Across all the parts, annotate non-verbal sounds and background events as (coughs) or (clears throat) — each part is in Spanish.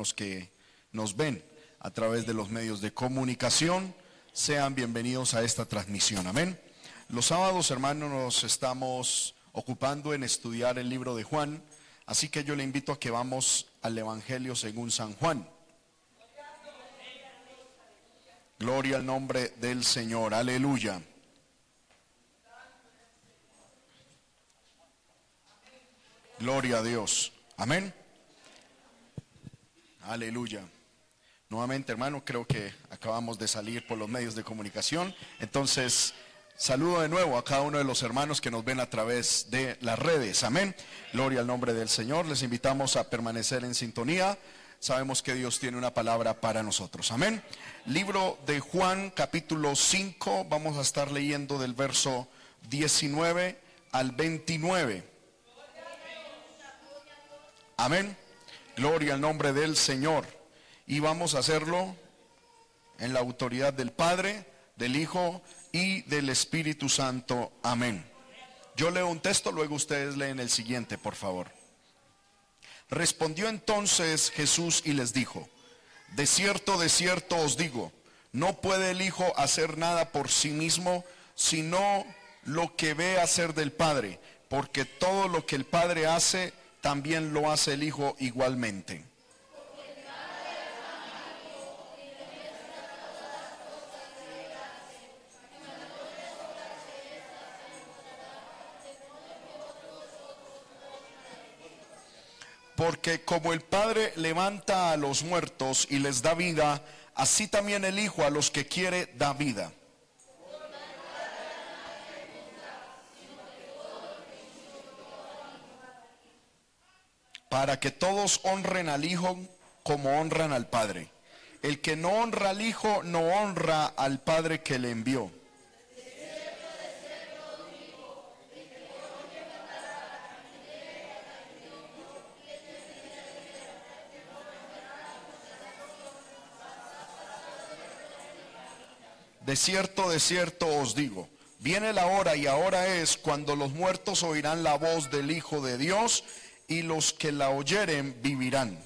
los que nos ven a través de los medios de comunicación, sean bienvenidos a esta transmisión. Amén. Los sábados, hermanos, nos estamos ocupando en estudiar el libro de Juan, así que yo le invito a que vamos al Evangelio según San Juan. Gloria al nombre del Señor, aleluya. Gloria a Dios, amén. Aleluya. Nuevamente, hermano, creo que acabamos de salir por los medios de comunicación. Entonces, saludo de nuevo a cada uno de los hermanos que nos ven a través de las redes. Amén. Gloria al nombre del Señor. Les invitamos a permanecer en sintonía. Sabemos que Dios tiene una palabra para nosotros. Amén. Libro de Juan, capítulo 5. Vamos a estar leyendo del verso 19 al 29. Amén. Gloria al nombre del Señor. Y vamos a hacerlo en la autoridad del Padre, del Hijo y del Espíritu Santo. Amén. Yo leo un texto, luego ustedes leen el siguiente, por favor. Respondió entonces Jesús y les dijo, de cierto, de cierto os digo, no puede el Hijo hacer nada por sí mismo, sino lo que ve hacer del Padre, porque todo lo que el Padre hace, también lo hace el Hijo igualmente. Porque como el Padre levanta a los muertos y les da vida, así también el Hijo a los que quiere da vida. Para que todos honren al Hijo como honran al Padre. El que no honra al Hijo no honra al Padre que le envió. De cierto, de cierto os digo, viene la hora y ahora es cuando los muertos oirán la voz del Hijo de Dios y los que la oyeren vivirán.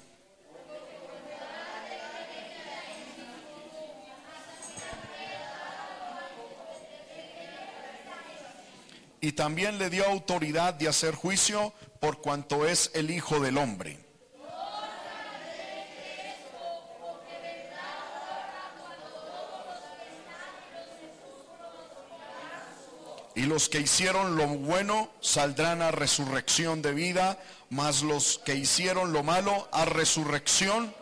Y también le dio autoridad de hacer juicio por cuanto es el Hijo del Hombre. Y los que hicieron lo bueno saldrán a resurrección de vida, mas los que hicieron lo malo a resurrección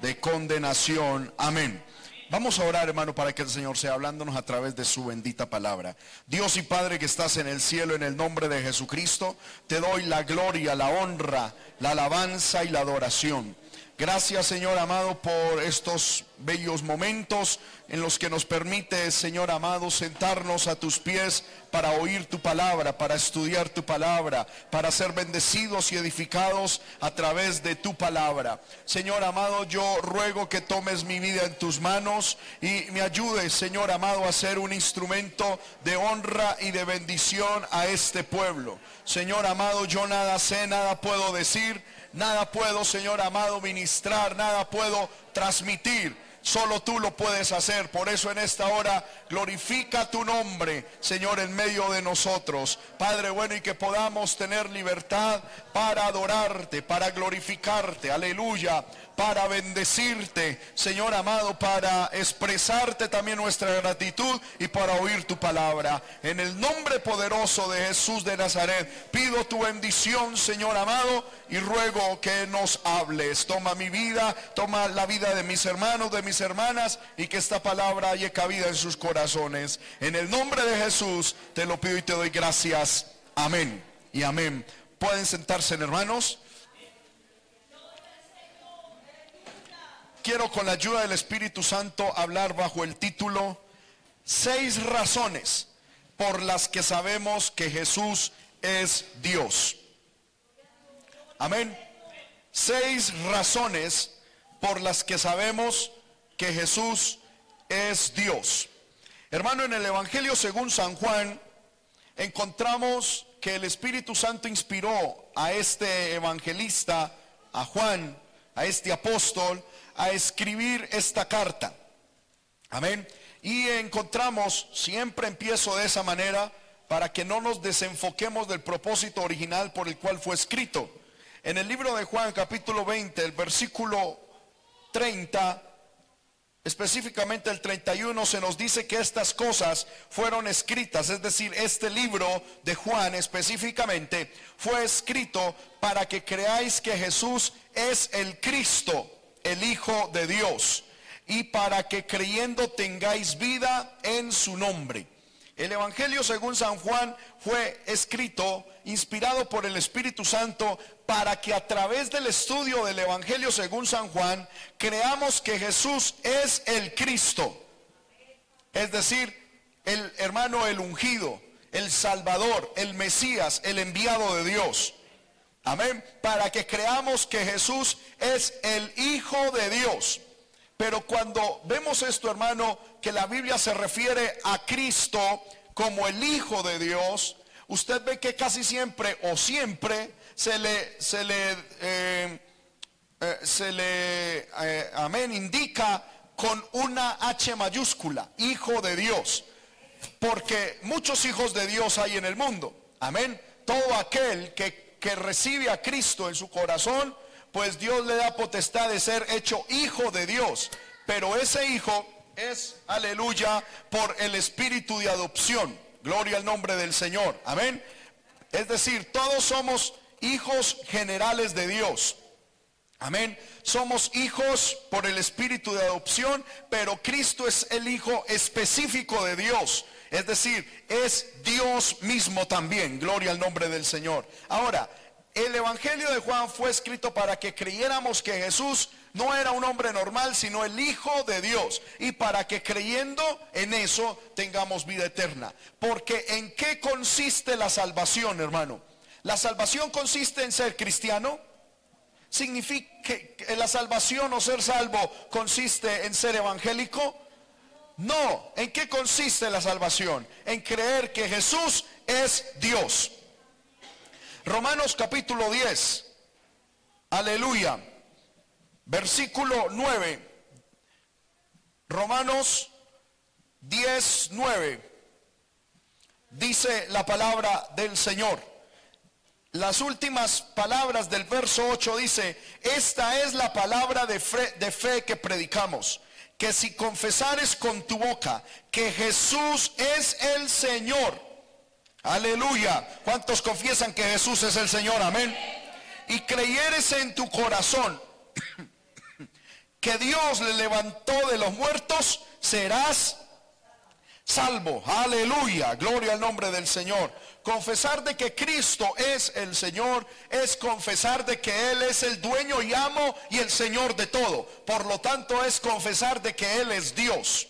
de condenación. Amén. Vamos a orar, hermano, para que el Señor sea hablándonos a través de su bendita palabra. Dios y Padre que estás en el cielo, en el nombre de Jesucristo, te doy la gloria, la honra, la alabanza y la adoración. Gracias, Señor amado, por estos bellos momentos en los que nos permite, Señor amado, sentarnos a tus pies para oír tu palabra, para estudiar tu palabra, para ser bendecidos y edificados a través de tu palabra. Señor amado, yo ruego que tomes mi vida en tus manos y me ayudes, Señor amado, a ser un instrumento de honra y de bendición a este pueblo. Señor amado, yo nada sé, nada puedo decir, nada puedo, Señor amado, ministrar, nada puedo transmitir Solo tú lo puedes hacer. Por eso en esta hora glorifica tu nombre, Señor, en medio de nosotros. Padre bueno, y que podamos tener libertad para adorarte, para glorificarte. Aleluya para bendecirte, Señor amado, para expresarte también nuestra gratitud y para oír tu palabra. En el nombre poderoso de Jesús de Nazaret, pido tu bendición, Señor amado, y ruego que nos hables. Toma mi vida, toma la vida de mis hermanos, de mis hermanas, y que esta palabra haya cabida en sus corazones. En el nombre de Jesús te lo pido y te doy gracias. Amén y amén. Pueden sentarse, hermanos. Quiero con la ayuda del Espíritu Santo hablar bajo el título Seis razones por las que sabemos que Jesús es Dios. Amén. Seis razones por las que sabemos que Jesús es Dios. Hermano, en el Evangelio según San Juan encontramos que el Espíritu Santo inspiró a este evangelista, a Juan, a este apóstol a escribir esta carta. Amén. Y encontramos, siempre empiezo de esa manera, para que no nos desenfoquemos del propósito original por el cual fue escrito. En el libro de Juan capítulo 20, el versículo 30, específicamente el 31, se nos dice que estas cosas fueron escritas, es decir, este libro de Juan específicamente fue escrito para que creáis que Jesús es el Cristo, el Hijo de Dios, y para que creyendo tengáis vida en su nombre. El Evangelio según San Juan fue escrito, inspirado por el Espíritu Santo, para que a través del estudio del Evangelio según San Juan, creamos que Jesús es el Cristo. Es decir, el hermano, el ungido, el Salvador, el Mesías, el enviado de Dios. Amén. Para que creamos que Jesús es el Hijo de Dios. Pero cuando vemos esto, hermano, que la Biblia se refiere a Cristo como el Hijo de Dios, usted ve que casi siempre o siempre se le, se le, eh, eh, se le, eh, amén, indica con una H mayúscula, Hijo de Dios. Porque muchos hijos de Dios hay en el mundo. Amén. Todo aquel que, que recibe a Cristo en su corazón pues Dios le da potestad de ser hecho hijo de Dios. Pero ese hijo es, aleluya, por el espíritu de adopción. Gloria al nombre del Señor. Amén. Es decir, todos somos hijos generales de Dios. Amén. Somos hijos por el espíritu de adopción, pero Cristo es el hijo específico de Dios. Es decir, es Dios mismo también. Gloria al nombre del Señor. Ahora, el Evangelio de Juan fue escrito para que creyéramos que Jesús no era un hombre normal, sino el Hijo de Dios. Y para que creyendo en eso tengamos vida eterna. Porque ¿en qué consiste la salvación, hermano? La salvación consiste en ser cristiano. ¿Significa que la salvación o ser salvo consiste en ser evangélico? No. ¿En qué consiste la salvación? En creer que Jesús es Dios. Romanos capítulo 10. Aleluya. Versículo 9. Romanos 10, 9. Dice la palabra del Señor. Las últimas palabras del verso 8 dice, esta es la palabra de fe, de fe que predicamos, que si confesares con tu boca que Jesús es el Señor, Aleluya. ¿Cuántos confiesan que Jesús es el Señor? Amén. Y creyeres en tu corazón (coughs) que Dios le levantó de los muertos, serás salvo. Aleluya. Gloria al nombre del Señor. Confesar de que Cristo es el Señor es confesar de que Él es el dueño y amo y el Señor de todo. Por lo tanto es confesar de que Él es Dios.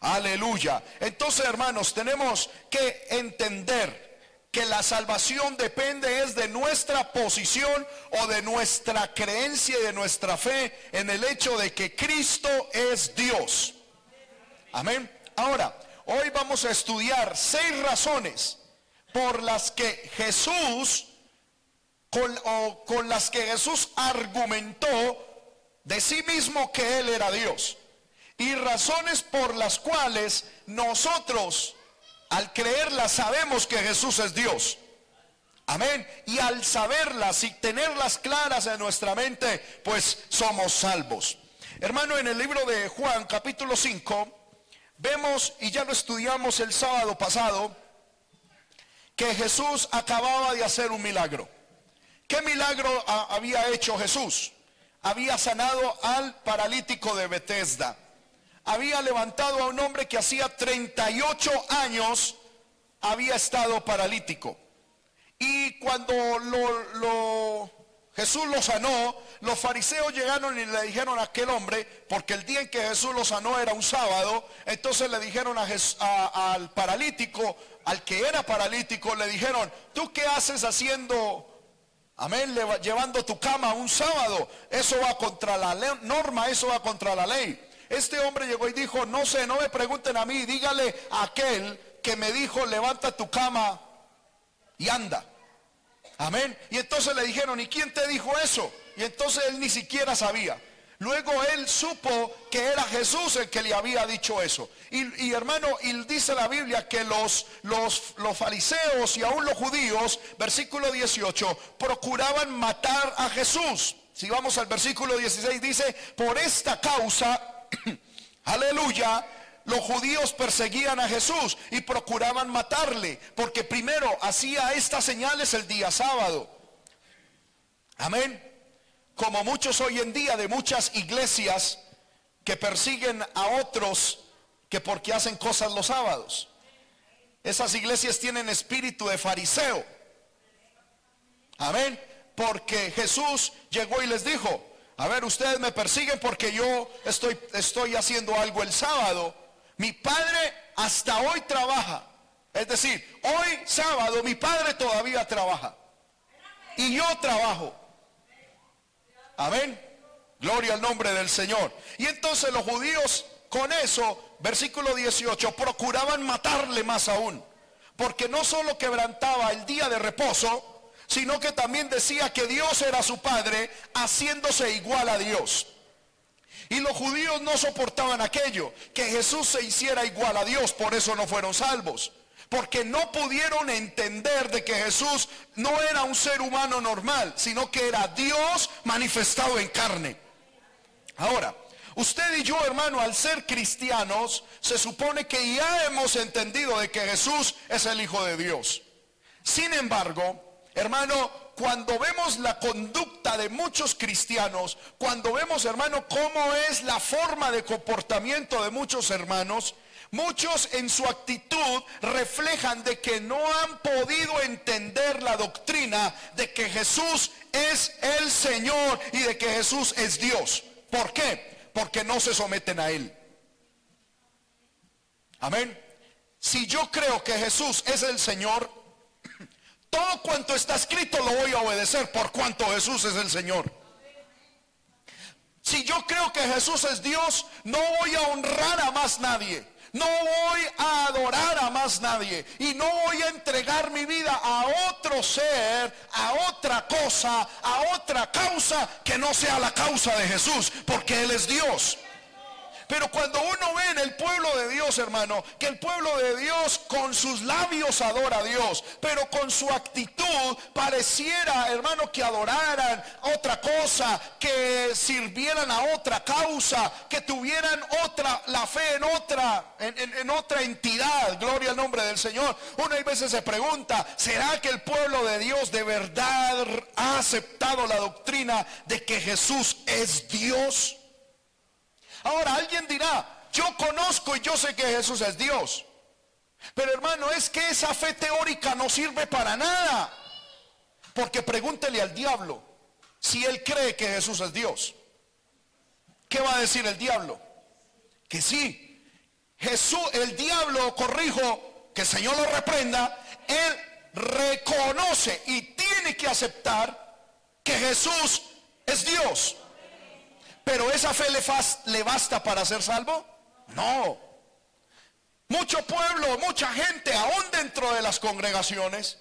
Aleluya. Entonces, hermanos, tenemos que entender que la salvación depende es de nuestra posición o de nuestra creencia y de nuestra fe en el hecho de que Cristo es Dios. Amén. Ahora, hoy vamos a estudiar seis razones por las que Jesús, con, o con las que Jesús argumentó de sí mismo que Él era Dios y razones por las cuales nosotros al creerlas sabemos que Jesús es Dios. Amén. Y al saberlas y tenerlas claras en nuestra mente, pues somos salvos. Hermano, en el libro de Juan capítulo 5, vemos, y ya lo estudiamos el sábado pasado, que Jesús acababa de hacer un milagro. ¿Qué milagro había hecho Jesús? Había sanado al paralítico de Bethesda había levantado a un hombre que hacía 38 años había estado paralítico. Y cuando lo, Jesús lo sanó, los fariseos llegaron y le dijeron a aquel hombre, porque el día en que Jesús lo sanó era un sábado, entonces le dijeron al paralítico, al que era paralítico, le dijeron, ¿tú qué haces haciendo, amén, llevando tu cama un sábado? Eso va contra la norma, eso va contra la ley. Este hombre llegó y dijo, no sé, no me pregunten a mí, dígale a aquel que me dijo, levanta tu cama y anda. Amén. Y entonces le dijeron, ¿y quién te dijo eso? Y entonces él ni siquiera sabía. Luego él supo que era Jesús el que le había dicho eso. Y, hermano, y dice la Biblia que los, los, los fariseos y aún los judíos, versículo 18, procuraban matar a Jesús. Si vamos al versículo 16, dice, por esta causa, (clears throat) aleluya, los judíos perseguían a Jesús y procuraban matarle, porque primero hacía estas señales el día sábado. Amén como muchos hoy en día de muchas iglesias que persiguen a otros que porque hacen cosas los sábados. Esas iglesias tienen espíritu de fariseo. Amén. Porque Jesús llegó y les dijo, a ver, ustedes me persiguen porque yo estoy, estoy haciendo algo el sábado. Mi padre hasta hoy trabaja. Es decir, hoy sábado mi padre todavía trabaja. Y yo trabajo. Amén. Gloria al nombre del Señor. Y entonces los judíos con eso, versículo 18, procuraban matarle más aún. Porque no solo quebrantaba el día de reposo, sino que también decía que Dios era su Padre, haciéndose igual a Dios. Y los judíos no soportaban aquello, que Jesús se hiciera igual a Dios, por eso no fueron salvos porque no pudieron entender de que Jesús no era un ser humano normal, sino que era Dios manifestado en carne. Ahora, usted y yo, hermano, al ser cristianos, se supone que ya hemos entendido de que Jesús es el Hijo de Dios. Sin embargo, hermano, cuando vemos la conducta de muchos cristianos, cuando vemos, hermano, cómo es la forma de comportamiento de muchos hermanos, Muchos en su actitud reflejan de que no han podido entender la doctrina de que Jesús es el Señor y de que Jesús es Dios. ¿Por qué? Porque no se someten a Él. Amén. Si yo creo que Jesús es el Señor, (clears throat) todo cuanto está escrito lo voy a obedecer por cuanto Jesús es el Señor. Si yo creo que Jesús es Dios, no voy a honrar a más nadie. No voy a adorar a más nadie y no voy a entregar mi vida a otro ser, a otra cosa, a otra causa que no sea la causa de Jesús, porque Él es Dios. Pero cuando uno ve en el pueblo de Dios, hermano, que el pueblo de Dios con sus labios adora a Dios, pero con su actitud pareciera, hermano, que adoraran otra cosa, que sirvieran a otra causa, que tuvieran otra, la fe en otra, en, otra entidad. Gloria al nombre del Señor. Uno hay veces se pregunta, ¿será que el pueblo de Dios de verdad ha aceptado la doctrina de que Jesús es Dios? Ahora alguien dirá, yo conozco y yo sé que Jesús es Dios. Pero hermano, es que esa fe teórica no sirve para nada. Porque pregúntele al diablo si él cree que Jesús es Dios. ¿Qué va a decir el diablo? Que sí. Jesús, el diablo, corrijo, que el Señor lo reprenda, él reconoce y tiene que aceptar que Jesús es Dios. Pero esa fe le, basta para ser salvo? No. Mucho pueblo, mucha gente, aún dentro de las congregaciones,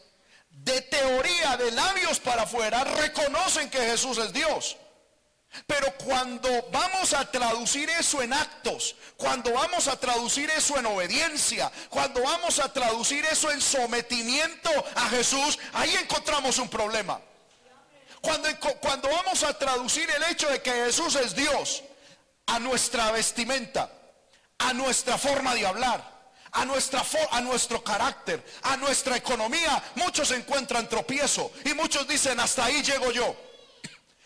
de teoría, de labios para afuera, reconocen que Jesús es Dios. Pero cuando vamos a traducir eso en actos, cuando vamos a traducir eso en obediencia, cuando vamos a traducir eso en sometimiento a Jesús, ahí encontramos un problema. Cuando, vamos a traducir el hecho de que Jesús es Dios a nuestra vestimenta, a nuestra forma de hablar, a, nuestra, a nuestro carácter, a nuestra economía, muchos encuentran tropiezo y muchos dicen, hasta ahí llego yo.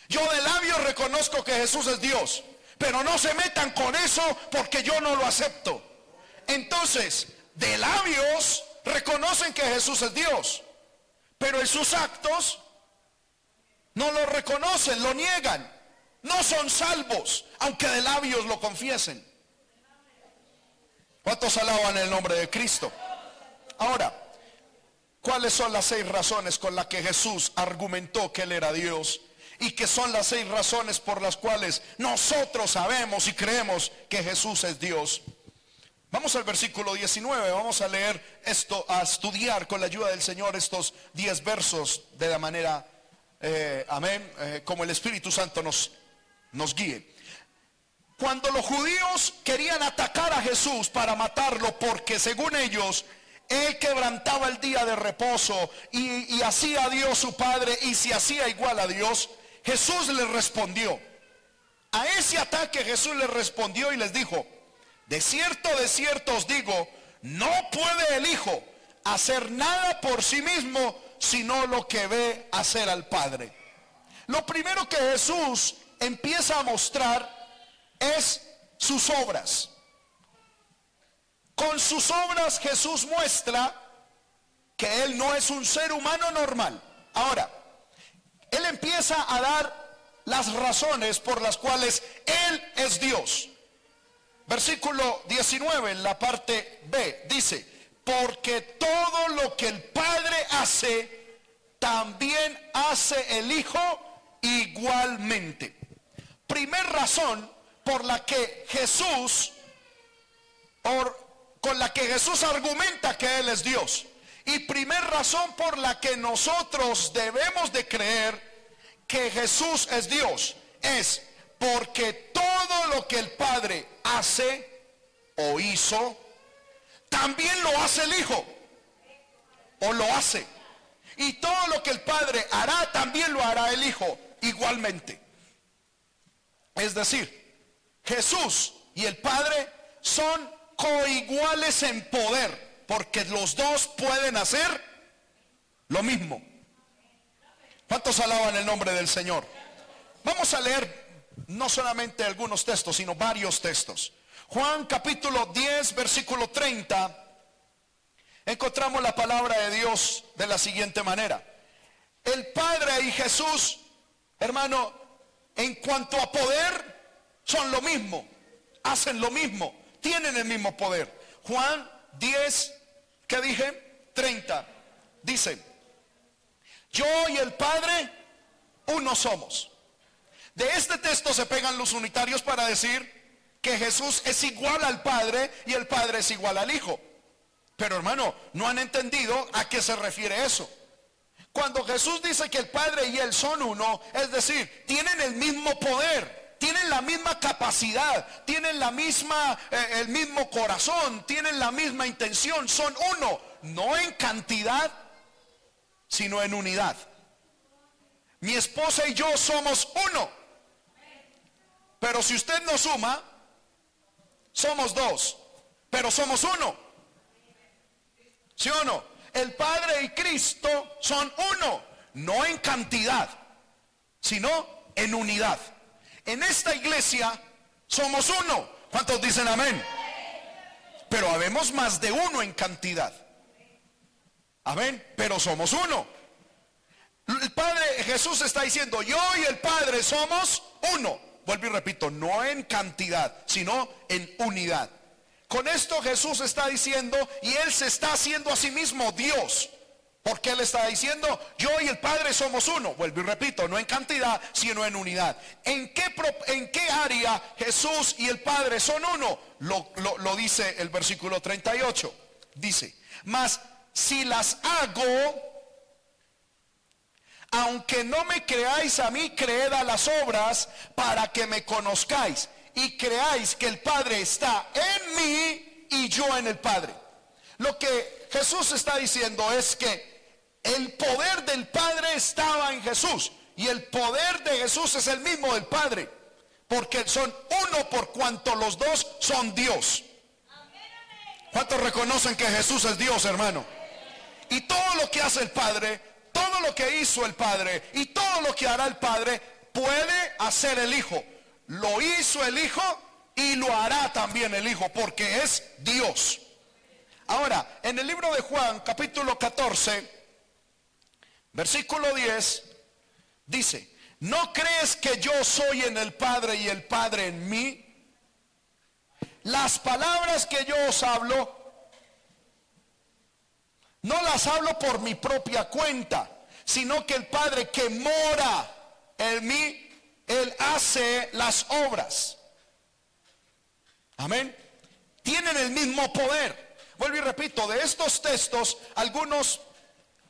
Yo de labios reconozco que Jesús es Dios, pero no se metan con eso porque yo no lo acepto. Entonces, de labios reconocen que Jesús es Dios, pero en sus actos no lo reconocen, lo niegan. No son salvos, aunque de labios lo confiesen. ¿Cuántos alaban el nombre de Cristo? Ahora, ¿cuáles son las seis razones con las que Jesús argumentó que Él era Dios? Y que son las seis razones por las cuales nosotros sabemos y creemos que Jesús es Dios. Vamos al versículo 19, vamos a leer esto, a estudiar con la ayuda del Señor estos 10 versos de la manera, eh, amén, eh, como el Espíritu Santo nos, nos guíe. Cuando los judíos querían atacar a Jesús para matarlo, porque según ellos, él quebrantaba el día de reposo y, y hacía a Dios su Padre y se hacía igual a Dios, Jesús les respondió. A ese ataque Jesús les respondió y les dijo, de cierto, de cierto os digo, no puede el Hijo hacer nada por sí mismo, sino lo que ve hacer al Padre. Lo primero que Jesús empieza a mostrar es sus obras. Con sus obras Jesús muestra que Él no es un ser humano normal. Ahora, Él empieza a dar las razones por las cuales Él es Dios. Versículo 19 en la parte B dice, porque todo lo que el Padre hace, también hace el Hijo igualmente. Primer razón por la que Jesús, con la que Jesús argumenta que Él es Dios. Y primer razón por la que nosotros debemos de creer que Jesús es Dios es porque todo lo que el Padre hace o hizo, también lo hace el Hijo. O lo hace. Y todo lo que el Padre hará, también lo hará el Hijo igualmente. Es decir, Jesús y el Padre son coiguales en poder, porque los dos pueden hacer lo mismo. ¿Cuántos alaban el nombre del Señor? Vamos a leer no solamente algunos textos, sino varios textos. Juan capítulo 10, versículo 30, encontramos la palabra de Dios de la siguiente manera. El Padre y Jesús, hermano, en cuanto a poder, son lo mismo, hacen lo mismo, tienen el mismo poder. Juan 10, ¿qué dije? 30, dice, yo y el Padre, uno somos. De este texto se pegan los unitarios para decir que Jesús es igual al Padre y el Padre es igual al Hijo. Pero hermano, no han entendido a qué se refiere eso. Cuando Jesús dice que el Padre y Él son uno, es decir, tienen el mismo poder, tienen la misma capacidad, tienen la misma, eh, el mismo corazón, tienen la misma intención, son uno, no en cantidad, sino en unidad. Mi esposa y yo somos uno. Pero si usted no suma, somos dos, pero somos uno. ¿Sí o no? El Padre y Cristo son uno, no en cantidad, sino en unidad. En esta iglesia somos uno. ¿Cuántos dicen amén? Pero habemos más de uno en cantidad. Amén. Pero somos uno. El Padre Jesús está diciendo, yo y el Padre somos uno vuelvo y repito, no en cantidad, sino en unidad. Con esto Jesús está diciendo, y Él se está haciendo a sí mismo Dios. Porque Él está diciendo, yo y el Padre somos uno. Vuelvo y repito, no en cantidad, sino en unidad. ¿En qué, en qué área Jesús y el Padre son uno? Lo, lo dice el versículo 38. Dice, mas si las hago aunque no me creáis a mí, creed a las obras para que me conozcáis y creáis que el Padre está en mí y yo en el Padre. Lo que Jesús está diciendo es que el poder del Padre estaba en Jesús y el poder de Jesús es el mismo del Padre, porque son uno por cuanto los dos son Dios. ¿Cuántos reconocen que Jesús es Dios, hermano? Y todo lo que hace el Padre lo que hizo el Padre y todo lo que hará el Padre puede hacer el Hijo. Lo hizo el Hijo y lo hará también el Hijo porque es Dios. Ahora, en el libro de Juan, capítulo 14, versículo 10, dice, ¿no crees que yo soy en el Padre y el Padre en mí? Las palabras que yo os hablo, no las hablo por mi propia cuenta, sino que el Padre que mora en mí, Él hace las obras. Amén. Tiene tienen el mismo poder. Vuelvo y repito, de estos textos, algunos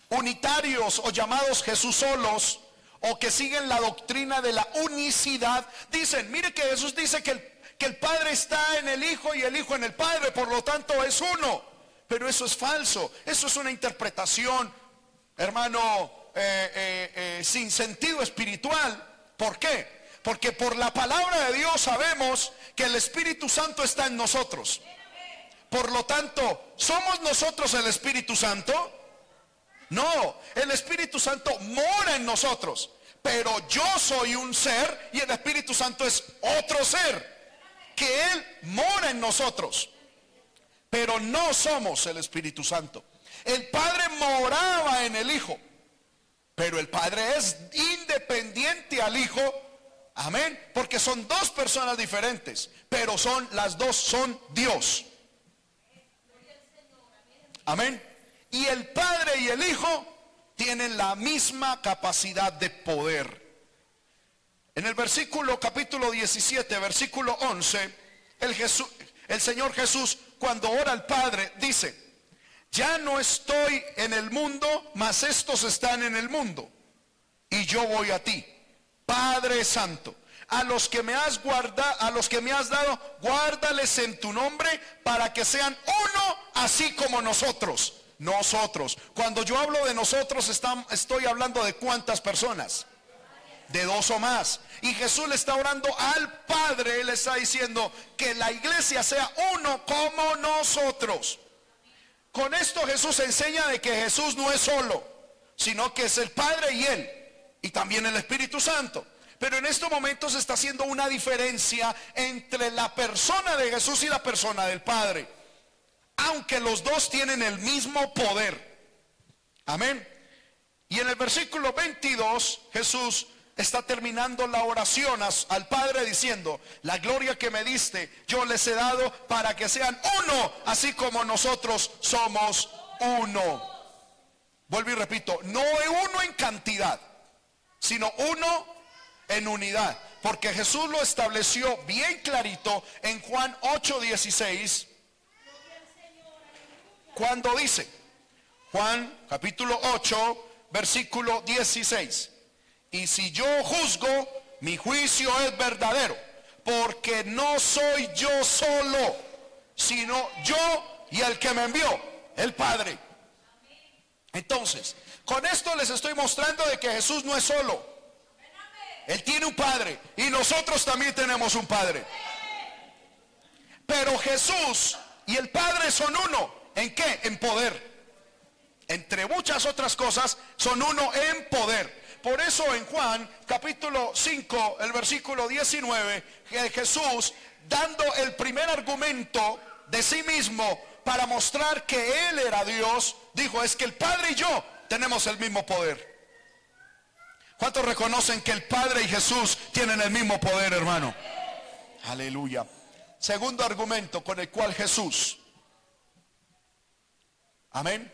unitarios o llamados Jesús solos, o que siguen la doctrina de la unicidad, dicen, mire que Jesús dice que el, que el Padre está en el Hijo y el Hijo en el Padre, por lo tanto es uno. Pero eso es falso, eso es una interpretación, hermano, eh, eh, eh, sin sentido espiritual. ¿Por qué? Porque por la palabra de Dios sabemos que el Espíritu Santo está en nosotros. Por lo tanto, ¿somos nosotros el Espíritu Santo? No, el Espíritu Santo mora en nosotros, pero yo soy un ser y el Espíritu Santo es otro ser, que Él mora en nosotros, pero no somos el Espíritu Santo. El Padre moraba en el Hijo, pero el Padre es independiente al Hijo, amén, porque son dos personas diferentes, pero son las dos son Dios. Amén. Y el Padre y el Hijo tienen la misma capacidad de poder. En el versículo capítulo 17, versículo 11, el, Jesús, el Señor Jesús cuando ora al Padre dice, ya no estoy en el mundo, mas estos están en el mundo. Y yo voy a ti, Padre Santo. A los que me has guardado, a los que me has dado, guárdales en tu nombre para que sean uno así como nosotros nosotros. Cuando yo hablo de nosotros, estoy hablando de cuántas personas. De dos o más. Y Jesús le está orando al Padre, le está diciendo que la iglesia sea uno como nosotros. Con esto Jesús enseña de que Jesús no es solo, sino que es el Padre y Él. Y también el Espíritu Santo. Pero en estos momentos está haciendo una diferencia entre la persona de Jesús y la persona del Padre aunque los dos tienen el mismo poder. Amén. Y en el versículo 22 Jesús está terminando la oración al Padre diciendo, la gloria que me diste, yo les he dado para que sean uno, así como nosotros somos uno. Vuelvo y repito, no uno en cantidad, sino uno en unidad. Porque Jesús lo estableció bien clarito en Juan 8:16 cuando dice, Juan capítulo 8, versículo 16, y si yo juzgo, mi juicio es verdadero, porque no soy yo solo, sino yo y el que me envió, el Padre. Entonces, con esto les estoy mostrando de que Jesús no es solo. Él tiene un Padre y nosotros también tenemos un Padre. Pero Jesús y el Padre son uno. ¿En qué? En poder. Entre muchas otras cosas, son uno en poder. Por eso en Juan capítulo 5, el versículo 19, Jesús dando el primer argumento de sí mismo para mostrar que Él era Dios, dijo, es que el Padre y yo tenemos el mismo poder. ¿Cuántos reconocen que el Padre y Jesús tienen el mismo poder, hermano? Aleluya. Segundo argumento con el cual Jesús Amén.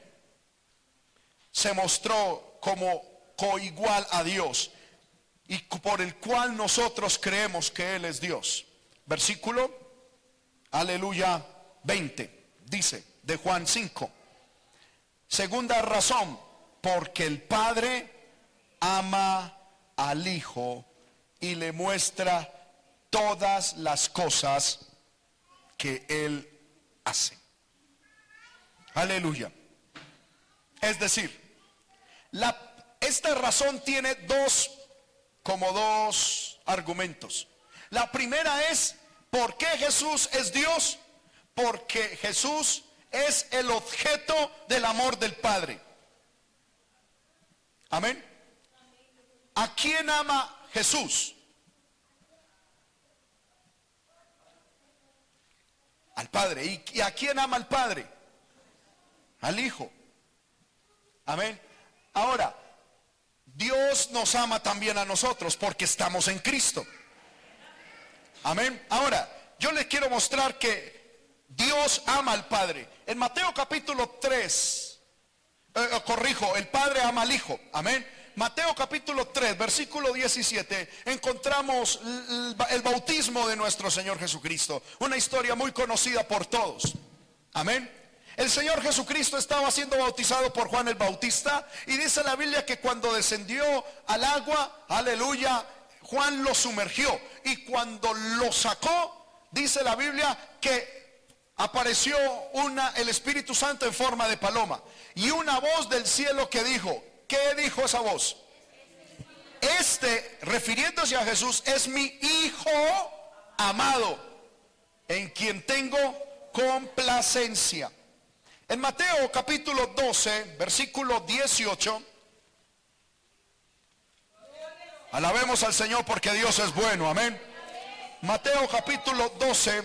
Se mostró como coigual a Dios y por el cual nosotros creemos que Él es Dios. Versículo, aleluya, 20, dice de Juan 5. Segunda razón, porque el Padre ama al Hijo y le muestra todas las cosas que Él hace. Aleluya. Es decir, esta razón tiene dos, como dos argumentos. La primera es, ¿por qué Jesús es Dios? Porque Jesús es el objeto del amor del Padre. Amén. ¿A quién ama Jesús? Al Padre. ¿Y a quién ama al Padre? al Hijo. Amén. Ahora, Dios nos ama también a nosotros porque estamos en Cristo. Amén. Ahora, yo les quiero mostrar que Dios ama al Padre. En Mateo capítulo 3, eh, eh, corrijo, el Padre ama al Hijo. Amén. Mateo capítulo 3, versículo 17, encontramos el bautismo de nuestro Señor Jesucristo. Una historia muy conocida por todos. Amén. El Señor Jesucristo estaba siendo bautizado por Juan el Bautista y dice la Biblia que cuando descendió al agua, aleluya, Juan lo sumergió y cuando lo sacó, dice la Biblia que apareció una, el Espíritu Santo en forma de paloma y una voz del cielo que dijo, ¿qué dijo esa voz? Este, refiriéndose a Jesús, es mi Hijo amado, en quien tengo complacencia. En Mateo capítulo 12, versículo 18, alabemos al Señor porque Dios es bueno, amén. Mateo capítulo 12,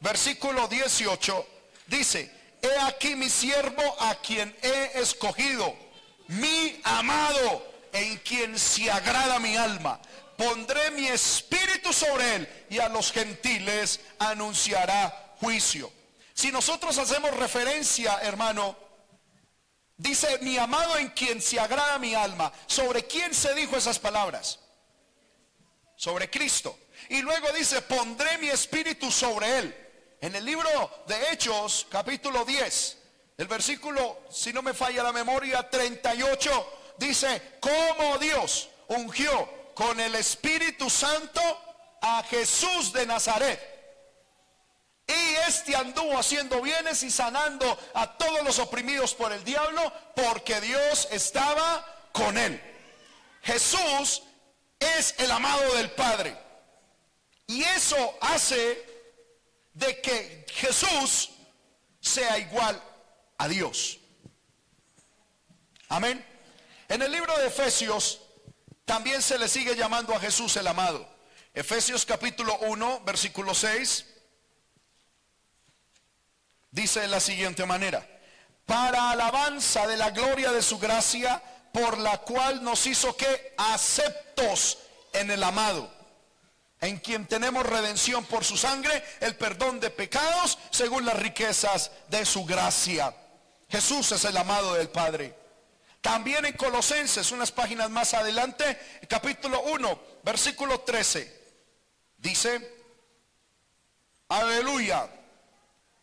versículo 18, dice, he aquí mi siervo a quien he escogido, mi amado, en quien se agrada mi alma. Pondré mi espíritu sobre él y a los gentiles anunciará juicio. Si nosotros hacemos referencia, hermano, dice, mi amado en quien se agrada mi alma, ¿sobre quién se dijo esas palabras? Sobre Cristo. Y luego dice, pondré mi espíritu sobre él. En el libro de Hechos, capítulo 10, el versículo, si no me falla la memoria, 38, dice, como Dios ungió con el Espíritu Santo a Jesús de Nazaret y este anduvo haciendo bienes y sanando a todos los oprimidos por el diablo, porque Dios estaba con él. Jesús es el amado del Padre. Y eso hace de que Jesús sea igual a Dios. Amén. En el libro de Efesios también se le sigue llamando a Jesús el amado. Efesios capítulo 1, versículo 6 dice de la siguiente manera, para alabanza de la gloria de su gracia, por la cual nos hizo que aceptos en el amado, en quien tenemos redención por su sangre, el perdón de pecados, según las riquezas de su gracia. Jesús es el amado del Padre. También en Colosenses, unas páginas más adelante, capítulo 1, versículo 13, dice, aleluya,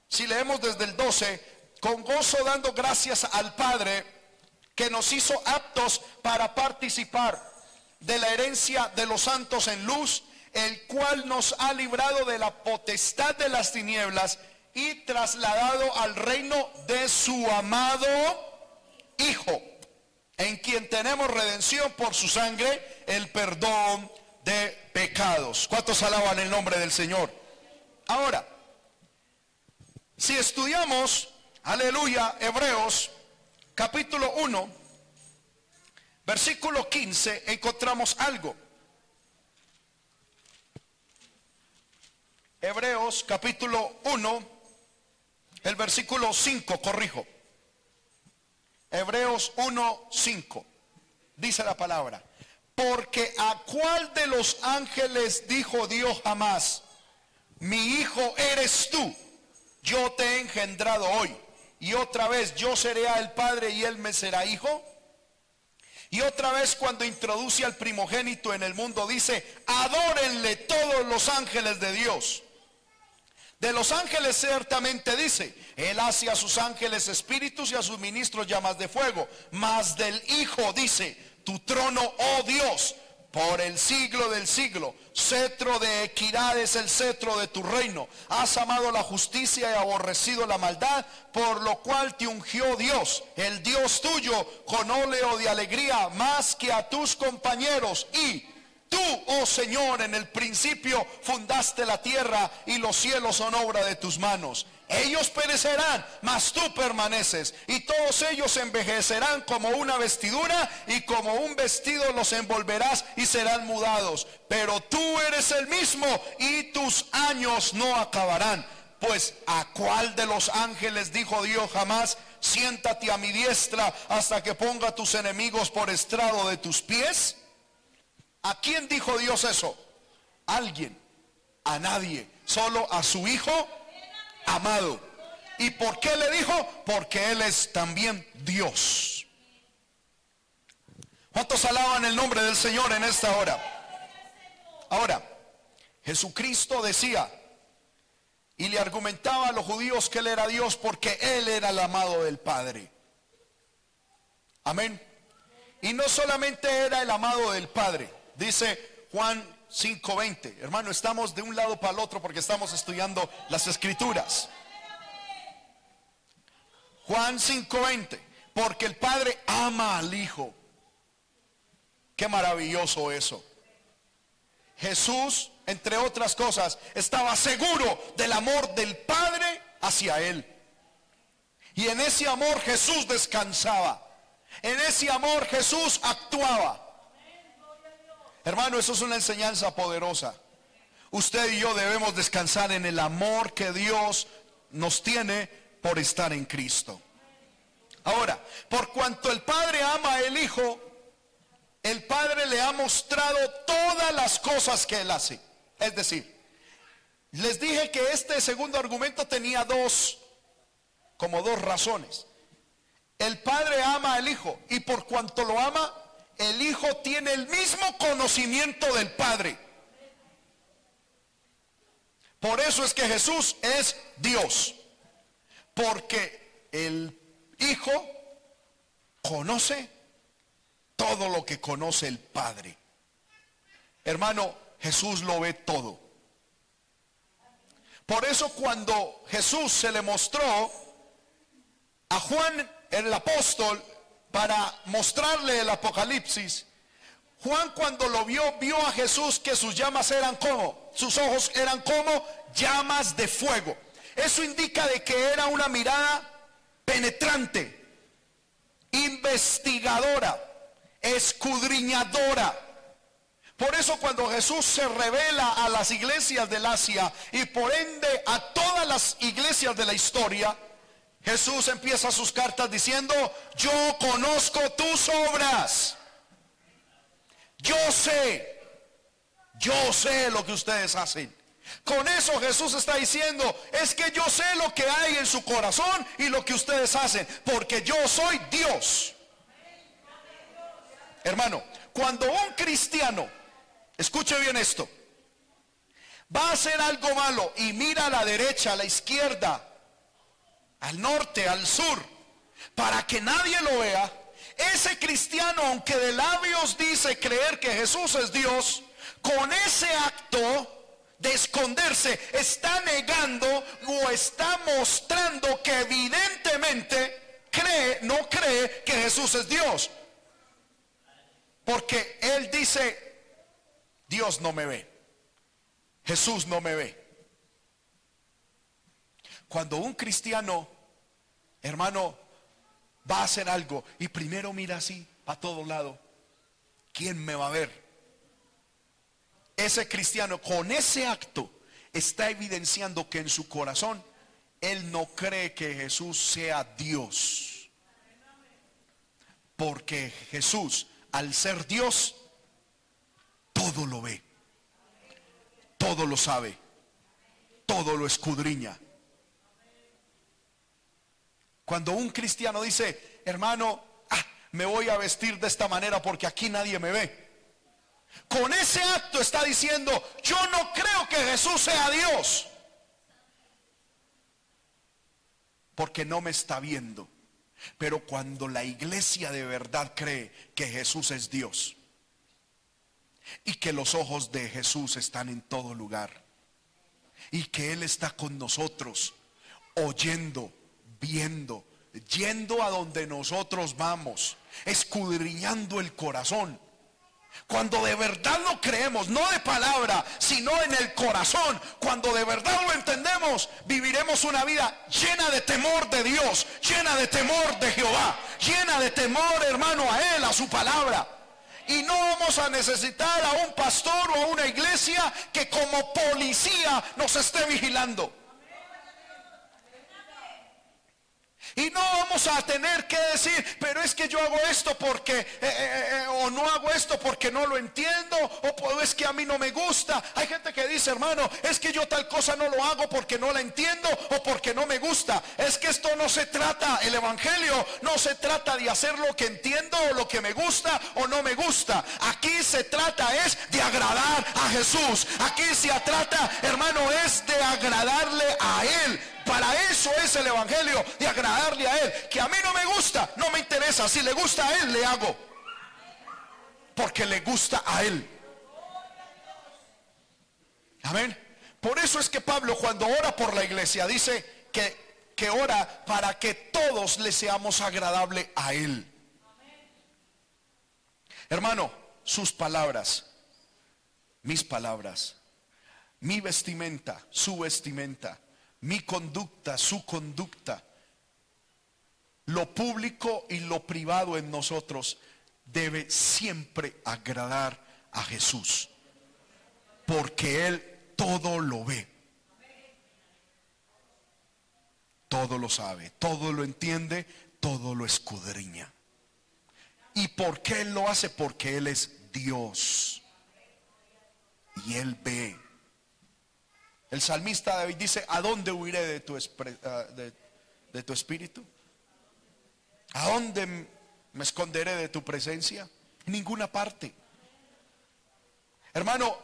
si leemos desde el 12, con gozo dando gracias al Padre que nos hizo aptos para participar de la herencia de los santos en luz, el cual nos ha librado de la potestad de las tinieblas y trasladado al reino de su amado Hijo, en quien tenemos redención por su sangre, el perdón de pecados. ¿Cuántos alaban el nombre del Señor? Ahora, si estudiamos, aleluya, Hebreos capítulo 1, versículo 15, encontramos algo. Hebreos capítulo 1, el versículo 5, corrijo. Hebreos 1, 5. Dice la palabra. Porque a cuál de los ángeles dijo Dios jamás, mi hijo eres tú yo te he engendrado hoy y otra vez yo seré el padre y él me será hijo. Y otra vez cuando introduce al primogénito en el mundo dice, adórenle todos los ángeles de Dios. De los ángeles ciertamente dice, Él hace a sus ángeles espíritus y a sus ministros llamas de fuego. Mas del Hijo dice, tu trono, oh Dios, por el siglo del siglo. Cetro de equidad es el cetro de tu reino. Has amado la justicia y aborrecido la maldad, por lo cual te ungió Dios, el Dios tuyo, con óleo de alegría más que a tus compañeros. Y tú, oh Señor, en el principio fundaste la tierra y los cielos son obra de tus manos. Ellos perecerán, mas tú permaneces. Y todos ellos envejecerán como una vestidura y como un vestido los envolverás y serán mudados. Pero tú eres el mismo y tus años no acabarán. Pues a cuál de los ángeles dijo Dios jamás, siéntate a mi diestra hasta que ponga tus enemigos por estrado de tus pies? ¿A quién dijo Dios eso? Alguien, a nadie, solo a su Hijo amado. ¿Y por qué le dijo? Porque Él es también Dios. ¿Cuántos alaban el nombre del Señor en esta hora? Ahora, Jesucristo decía y le argumentaba a los judíos que Él era Dios porque Él era el amado del Padre. Amén. Y no solamente era el amado del Padre, dice Juan 5:20. Hermano, estamos de un lado para el otro porque estamos estudiando las escrituras. Juan 5:20, porque el Padre ama al Hijo. Qué maravilloso eso. Jesús, entre otras cosas, estaba seguro del amor del Padre hacia él. Y en ese amor Jesús descansaba. En ese amor Jesús actuaba. Hermano, eso es una enseñanza poderosa. Usted y yo debemos descansar en el amor que Dios nos tiene por estar en Cristo. Ahora, por cuanto el Padre ama al Hijo, el Padre le ha mostrado todas las cosas que Él hace. Es decir, les dije que este segundo argumento tenía dos, como dos razones. El Padre ama al Hijo y por cuanto lo ama, el Hijo tiene el mismo conocimiento del Padre. Por eso es que Jesús es Dios. Porque el Hijo conoce todo lo que conoce el Padre. Hermano, Jesús lo ve todo. Por eso cuando Jesús se le mostró a Juan el apóstol para mostrarle el Apocalipsis, Juan cuando lo vio, vio a Jesús que sus llamas eran como, sus ojos eran como llamas de fuego. Eso indica de que era una mirada penetrante, investigadora escudriñadora. Por eso cuando Jesús se revela a las iglesias del Asia y por ende a todas las iglesias de la historia, Jesús empieza sus cartas diciendo, yo conozco tus obras. Yo sé, yo sé lo que ustedes hacen. Con eso Jesús está diciendo, es que yo sé lo que hay en su corazón y lo que ustedes hacen, porque yo soy Dios. Hermano, cuando un cristiano, escuche bien esto, va a hacer algo malo y mira a la derecha, a la izquierda, al norte, al sur, para que nadie lo vea, ese cristiano, aunque de labios dice creer que Jesús es Dios, con ese acto de esconderse está negando o está mostrando que evidentemente cree, no cree que Jesús es Dios. Porque él dice, Dios no me ve. Jesús no me ve. Cuando un cristiano, hermano, va a hacer algo y primero mira así, a todo lado, ¿quién me va a ver? Ese cristiano con ese acto está evidenciando que en su corazón él no cree que Jesús sea Dios. Porque Jesús al ser Dios, todo lo ve, todo lo sabe, todo lo escudriña. Cuando un cristiano dice, hermano, ah, me voy a vestir de esta manera porque aquí nadie me ve. Con ese acto está diciendo, yo no creo que Jesús sea Dios. Porque no me está viendo. Pero cuando la iglesia de verdad cree que Jesús es Dios y que los ojos de Jesús están en todo lugar y que Él está con nosotros, oyendo, viendo, yendo a donde nosotros vamos, escudriñando el corazón, cuando de verdad lo creemos, no de palabra, sino en el corazón, cuando de verdad lo entendemos, viviremos una vida llena de temor de Dios, llena de temor de Jehová, llena de temor, hermano, a Él, a su palabra. Y no vamos a necesitar a un pastor o a una iglesia que como policía nos esté vigilando. Y no vamos a tener que decir, pero es que yo hago esto porque, eh, eh, eh, o no hago esto porque no lo entiendo, o es que a mí no me gusta. Hay gente que dice, hermano, es que yo tal cosa no lo hago porque no la entiendo o porque no me gusta. Es que esto no se trata, el Evangelio no se trata de hacer lo que entiendo o lo que me gusta o no me gusta. Aquí se trata es de agradar a Jesús. Aquí se trata, hermano, es de agradarle a Él. Para eso es el Evangelio, de agradarle a Él. Que a mí no me gusta, no me interesa. Si le gusta a Él, le hago. Porque le gusta a Él. Amén. Por eso es que Pablo cuando ora por la iglesia dice que, que ora para que todos le seamos agradable a Él. Hermano, sus palabras, mis palabras, mi vestimenta, su vestimenta, mi conducta, su conducta, lo público y lo privado en nosotros debe siempre agradar a Jesús, porque Él todo lo ve, todo lo sabe, todo lo entiende, todo lo escudriña. ¿Y por qué Él lo hace? Porque Él es Dios. Y Él ve el salmista David dice, ¿a dónde huiré de tu, ah, espíritu? ¿A dónde me esconderé de tu presencia? En ninguna parte. Hermano,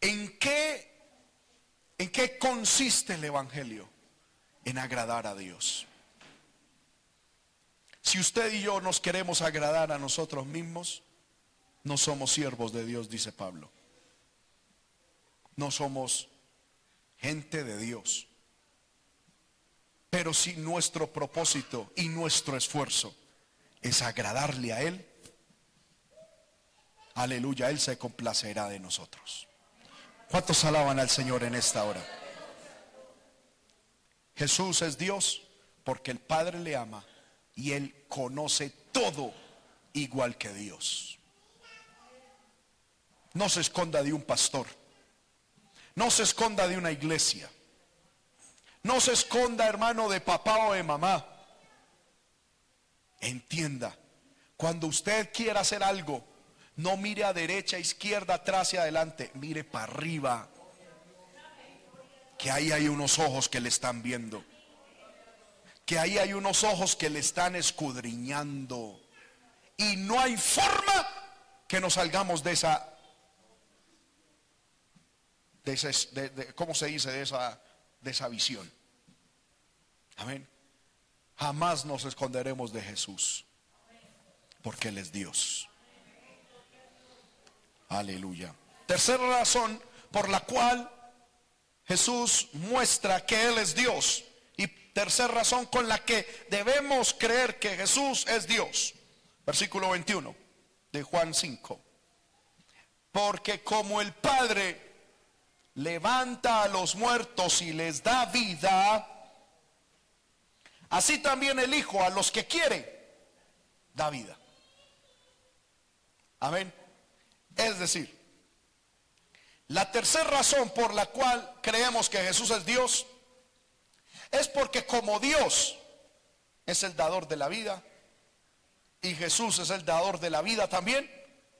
¿en qué, ¿en qué consiste el Evangelio? En agradar a Dios. Si usted y yo nos queremos agradar a nosotros mismos, no somos siervos de Dios, dice Pablo. No somos gente de Dios. Pero si nuestro propósito y nuestro esfuerzo es agradarle a Él, aleluya, Él se complacerá de nosotros. ¿Cuántos alaban al Señor en esta hora? Jesús es Dios porque el Padre le ama y Él conoce todo igual que Dios. No se esconda de un pastor. No se esconda de una iglesia. No se esconda, hermano, de papá o de mamá. Entienda, cuando usted quiera hacer algo, no mire a derecha, izquierda, atrás y adelante, mire para arriba. Que ahí hay unos ojos que le están viendo. Que ahí hay unos ojos que le están escudriñando. Y no hay forma que nos salgamos de esa de, ¿cómo se dice? De esa, de esa visión. Amén. Jamás nos esconderemos de Jesús, porque Él es Dios. Aleluya. Tercera razón por la cual Jesús muestra que Él es Dios. Y tercera razón con la que debemos creer que Jesús es Dios. Versículo 21 de Juan 5. Porque como el Padre levanta a los muertos y les da vida, así también el Hijo a los que quiere da vida. Amén. Es decir, la tercera razón por la cual creemos que Jesús es Dios es porque como Dios es el dador de la vida y Jesús es el dador de la vida también,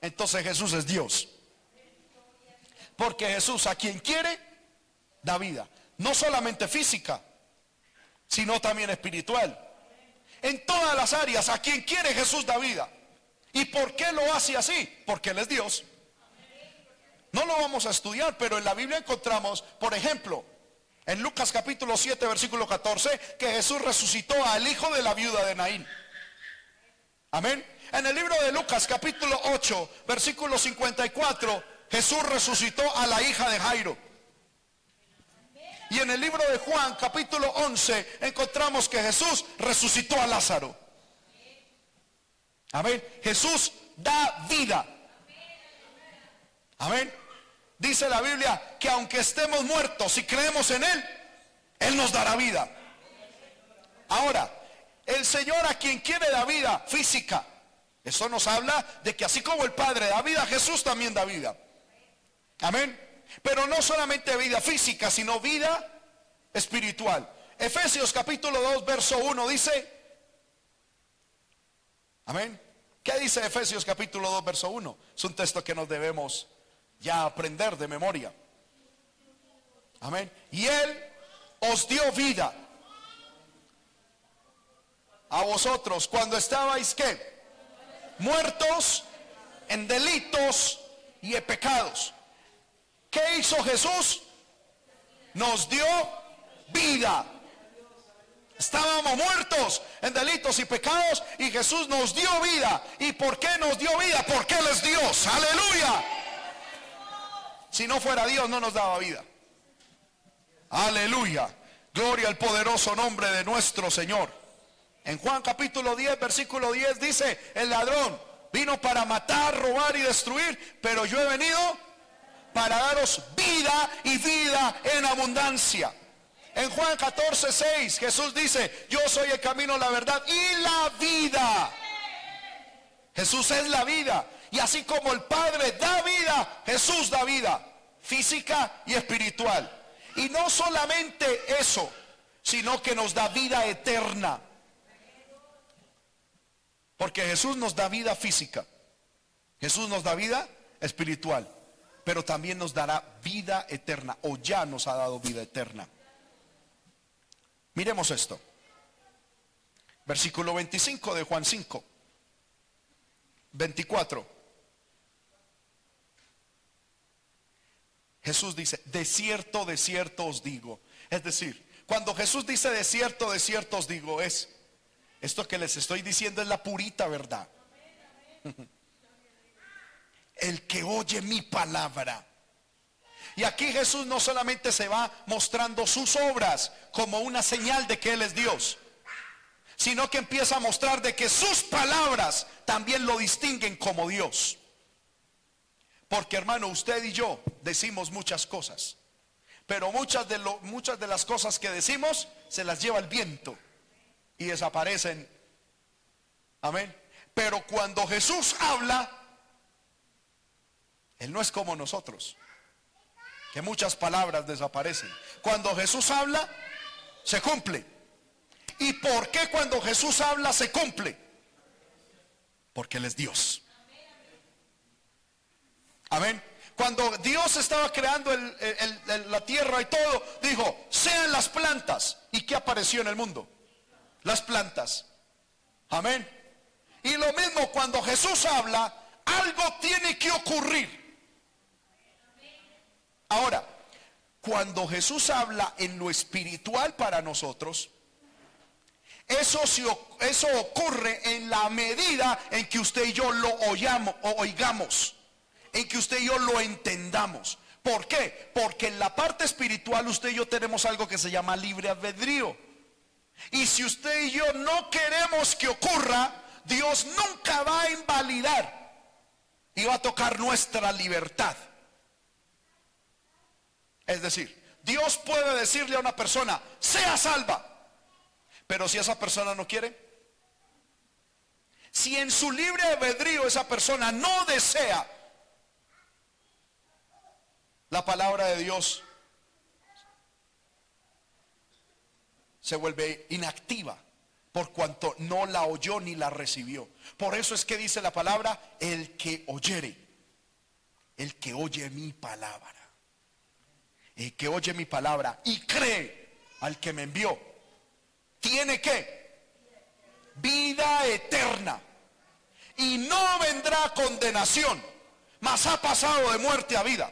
entonces Jesús es Dios. Porque Jesús a quien quiere, da vida. No solamente física, sino también espiritual. En todas las áreas, a quien quiere Jesús da vida. ¿Y por qué lo hace así? Porque Él es Dios. No lo vamos a estudiar, pero en la Biblia encontramos, por ejemplo, en Lucas capítulo 7, versículo 14, que Jesús resucitó al hijo de la viuda de Naín. Amén. En el libro de Lucas capítulo 8, versículo 54, Jesús resucitó a la hija de Jairo. Y en el libro de Juan, capítulo 11, encontramos que Jesús resucitó a Lázaro. Amén. Jesús da vida. Amén. Dice la Biblia que aunque estemos muertos y creemos en Él, Él nos dará vida. Ahora, el Señor a quien quiere la vida física, eso nos habla de que así como el Padre da vida, Jesús también da vida. Amén. Pero no solamente vida física, sino vida espiritual. Efesios capítulo 2, verso 1 dice, amén. ¿Qué dice Efesios capítulo 2, verso 1? Es un texto que nos debemos ya aprender de memoria. Amén. Y Él os dio vida a vosotros cuando estabais que muertos en delitos y en pecados. ¿Qué hizo Jesús? Nos dio vida. Estábamos muertos en delitos y pecados y Jesús nos dio vida. ¿Y por qué nos dio vida? Porque Él es Dios. Aleluya. Si no fuera Dios no nos daba vida. Aleluya. Gloria al poderoso nombre de nuestro Señor. En Juan capítulo 10, versículo 10 dice, el ladrón vino para matar, robar y destruir, pero yo he venido para daros vida y vida en abundancia. En Juan 14, 6 Jesús dice, yo soy el camino, la verdad y la vida. Jesús es la vida. Y así como el Padre da vida, Jesús da vida física y espiritual. Y no solamente eso, sino que nos da vida eterna. Porque Jesús nos da vida física. Jesús nos da vida espiritual. Pero también nos dará vida eterna. O ya nos ha dado vida eterna. Miremos esto. Versículo 25 de Juan 5. 24. Jesús dice, de cierto, de cierto os digo. Es decir, cuando Jesús dice de cierto, de cierto os digo, es, esto que les estoy diciendo es la purita verdad. (laughs) El que oye mi palabra. Y aquí Jesús no solamente se va mostrando sus obras como una señal de que Él es Dios, sino que empieza a mostrar de que sus palabras también lo distinguen como Dios. Porque hermano, usted y yo decimos muchas cosas. Pero muchas de, muchas de las cosas que decimos se las lleva el viento y desaparecen. Amén. Pero cuando Jesús habla, Él no es como nosotros, que muchas palabras desaparecen. Cuando Jesús habla, se cumple. ¿Y por qué cuando Jesús habla se cumple? Porque Él es Dios. Amén. Cuando Dios estaba creando la tierra y todo, dijo, sean las plantas. ¿Y qué apareció en el mundo? Las plantas. Amén. Y lo mismo cuando Jesús habla, algo tiene que ocurrir. Ahora, cuando Jesús habla en lo espiritual para nosotros, eso, ocurre en la medida en que usted y yo lo oyamos, o oigamos en que usted y yo lo entendamos. ¿Por qué? Porque en la parte espiritual usted y yo tenemos algo que se llama libre albedrío. Y si usted y yo no queremos que ocurra, Dios nunca va a invalidar y va a tocar nuestra libertad. Es decir, Dios puede decirle a una persona, sea salva, pero si esa persona no quiere, si en su libre albedrío esa persona no desea la palabra de Dios se vuelve inactiva por cuanto no la oyó ni la recibió. Por eso es que dice la palabra, el que oyere, el que oye mi palabra, el que oye mi palabra y cree al que me envió, tiene que vida eterna y no vendrá condenación, mas ha pasado de muerte a vida.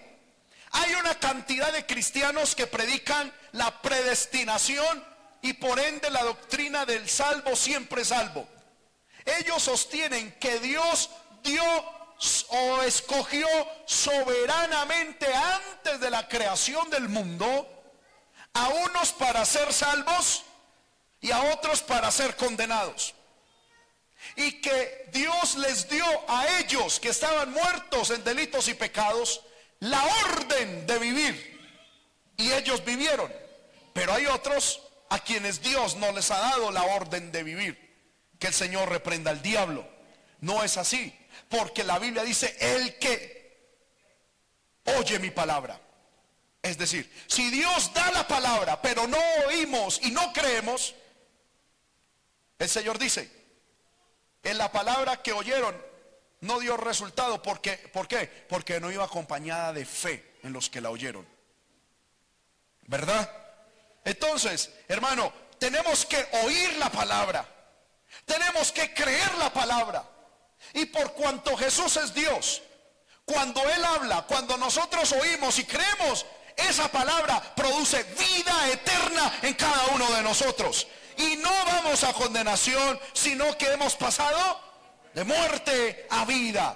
Hay una cantidad de cristianos que predican la predestinación y por ende la doctrina del salvo siempre salvo. Ellos sostienen que Dios dio o escogió soberanamente antes de la creación del mundo a unos para ser salvos y a otros para ser condenados. Y que Dios les dio a ellos que estaban muertos en delitos y pecados la orden de vivir. Y ellos vivieron. Pero hay otros a quienes Dios no les ha dado la orden de vivir. Que el Señor reprenda al diablo. No es así. Porque la Biblia dice, el que oye mi palabra. Es decir, si Dios da la palabra, pero no oímos y no creemos, el Señor dice, en la palabra que oyeron no dio resultado. porque ¿Por qué? Porque no iba acompañada de fe en los que la oyeron. ¿Verdad? Entonces, hermano, tenemos que oír la palabra. Tenemos que creer la palabra. Y por cuanto Jesús es Dios, cuando Él habla, cuando nosotros oímos y creemos, esa palabra produce vida eterna en cada uno de nosotros. Y no vamos a condenación, sino que hemos pasado de muerte a vida.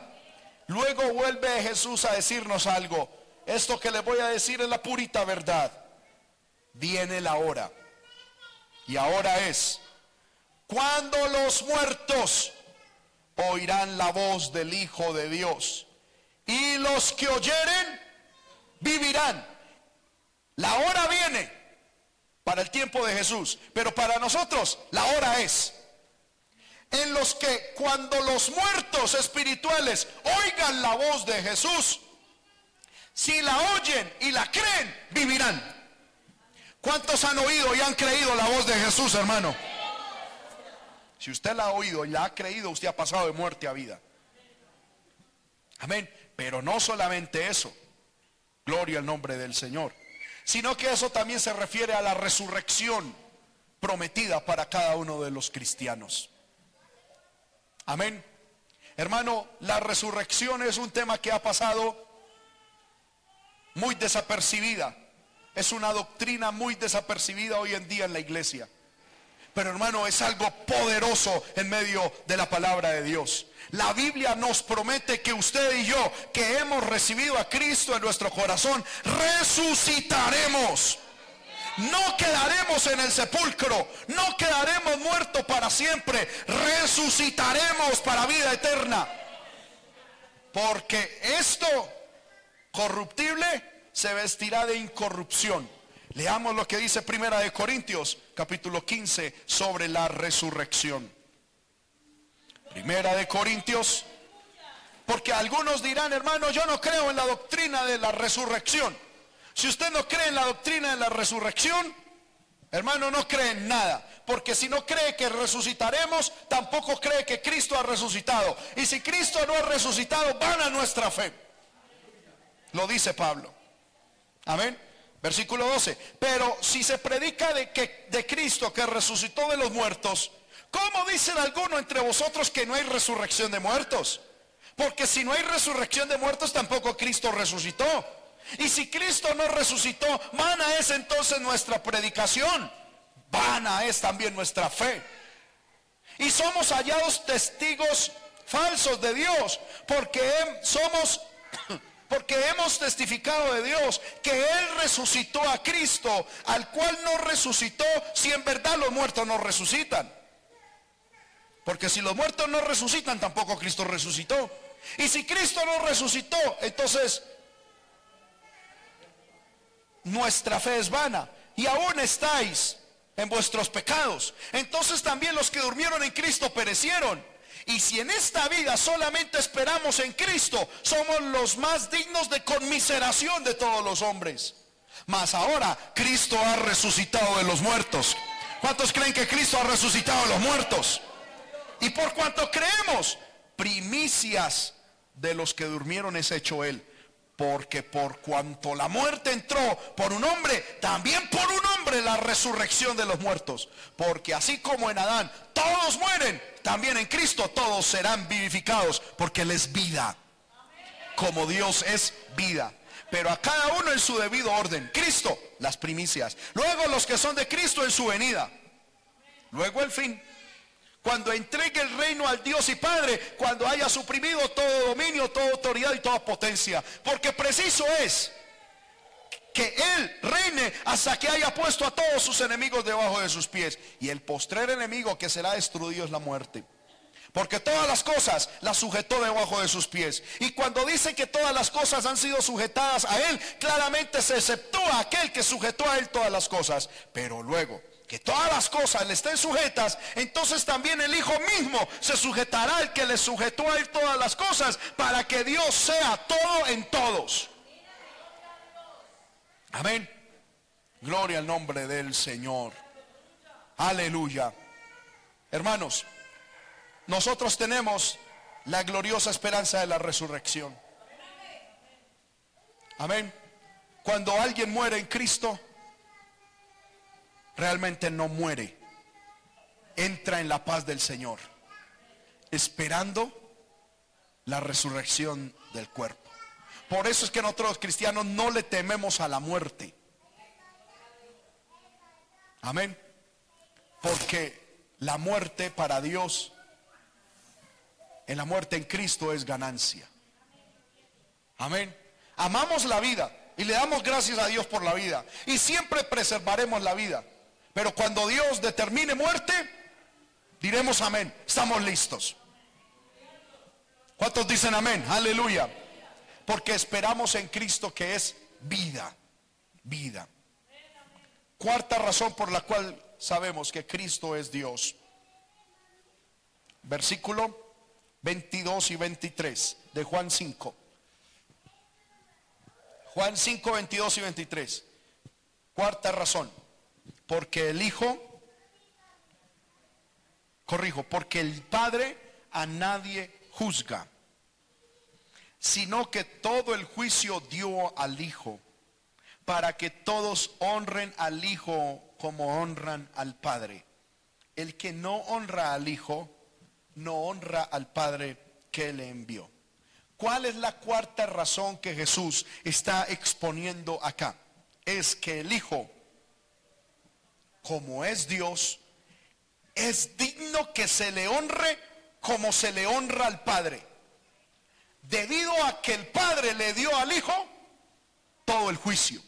Luego vuelve Jesús a decirnos algo. Esto que le voy a decir es la purita verdad. Viene la hora. Y ahora es cuando los muertos oirán la voz del Hijo de Dios. Y los que oyeren vivirán. La hora viene para el tiempo de Jesús, pero para nosotros la hora es en los que cuando los muertos espirituales oigan la voz de Jesús, si la oyen y la creen, vivirán. ¿Cuántos han oído y han creído la voz de Jesús, hermano? Si usted la ha oído y la ha creído, usted ha pasado de muerte a vida. Amén. Pero no solamente eso. Gloria al nombre del Señor. Sino que eso también se refiere a la resurrección prometida para cada uno de los cristianos. Amén. Hermano, la resurrección es un tema que ha pasado muy desapercibida. Es una doctrina muy desapercibida hoy en día en la iglesia. Pero hermano, es algo poderoso en medio de la palabra de Dios. La Biblia nos promete que usted y yo, que hemos recibido a Cristo en nuestro corazón, resucitaremos. No quedaremos en el sepulcro, no quedaremos muertos para siempre, resucitaremos para vida eterna. Porque esto corruptible se vestirá de incorrupción. Leamos lo que dice Primera de Corintios, capítulo 15, sobre la resurrección. Primera de Corintios, porque algunos dirán, hermano, yo no creo en la doctrina de la resurrección. Si usted no cree en la doctrina de la resurrección, hermano, no cree en nada. Porque si no cree que resucitaremos, tampoco cree que Cristo ha resucitado. Y si Cristo no ha resucitado, van a nuestra fe. Lo dice Pablo. Amén. Versículo 12. Pero si se predica de, que, de Cristo que resucitó de los muertos, ¿cómo dicen algunos entre vosotros que no hay resurrección de muertos? Porque si no hay resurrección de muertos, tampoco Cristo resucitó. Y si Cristo no resucitó, vana es entonces nuestra predicación. Vana es también nuestra fe. Y somos hallados testigos falsos de Dios, porque somos porque hemos testificado de Dios que Él resucitó a Cristo, al cual no resucitó si en verdad los muertos no resucitan. Porque si los muertos no resucitan, tampoco Cristo resucitó. Y si Cristo no resucitó, entonces nuestra fe es vana y aún estáis en vuestros pecados. Entonces también los que durmieron en Cristo perecieron. Y si en esta vida solamente esperamos en Cristo, somos los más dignos de conmiseración de todos los hombres. Mas ahora Cristo ha resucitado de los muertos. ¿Cuántos creen que Cristo ha resucitado de los muertos? Y por cuanto creemos, primicias de los que durmieron es hecho Él. Porque por cuanto la muerte entró por un hombre, también por un hombre la resurrección de los muertos. Porque así como en Adán todos mueren, también en Cristo todos serán vivificados. Porque Él es vida. Como Dios es vida. Pero a cada uno en su debido orden. Cristo, las primicias. Luego los que son de Cristo en su venida. Luego el fin cuando entregue el reino al Dios y Padre, cuando haya suprimido todo dominio, toda autoridad y toda potencia. Porque preciso es que Él reine hasta que haya puesto a todos sus enemigos debajo de sus pies. Y el postrer enemigo que será destruido es la muerte. Porque todas las cosas las sujetó debajo de sus pies. Y cuando dice que todas las cosas han sido sujetadas a Él, claramente se exceptúa aquel que sujetó a Él todas las cosas. Pero luego que todas las cosas le estén sujetas, entonces también el Hijo mismo se sujetará al que le sujetó a él todas las cosas, para que Dios sea todo en todos. Amén. Gloria al nombre del Señor. Aleluya. Hermanos, nosotros tenemos la gloriosa esperanza de la resurrección. Amén. Cuando alguien muere en Cristo, realmente no muere. Entra en la paz del Señor, esperando la resurrección del cuerpo. Por eso es que nosotros cristianos no le tememos a la muerte. Amén. Porque la muerte para Dios, en la muerte en Cristo es ganancia. Amén. Amamos la vida y le damos gracias a Dios por la vida. Y siempre preservaremos la vida. Pero cuando Dios determine muerte, diremos amén. Estamos listos. ¿Cuántos dicen amén? Aleluya. Porque esperamos en Cristo que es vida. Vida. Cuarta razón por la cual sabemos que Cristo es Dios. Versículo 22 y 23 de Juan 5. Juan 5, 22 y 23. Cuarta razón. Porque el Hijo, corrijo, porque el Padre a nadie juzga, sino que todo el juicio dio al Hijo, para que todos honren al Hijo como honran al Padre. El que no honra al Hijo, no honra al Padre que le envió. ¿Cuál es la cuarta razón que Jesús está exponiendo acá? Es que el Hijo, como es Dios, es digno que se le honre como se le honra al Padre. Debido a que el Padre le dio al Hijo todo el juicio.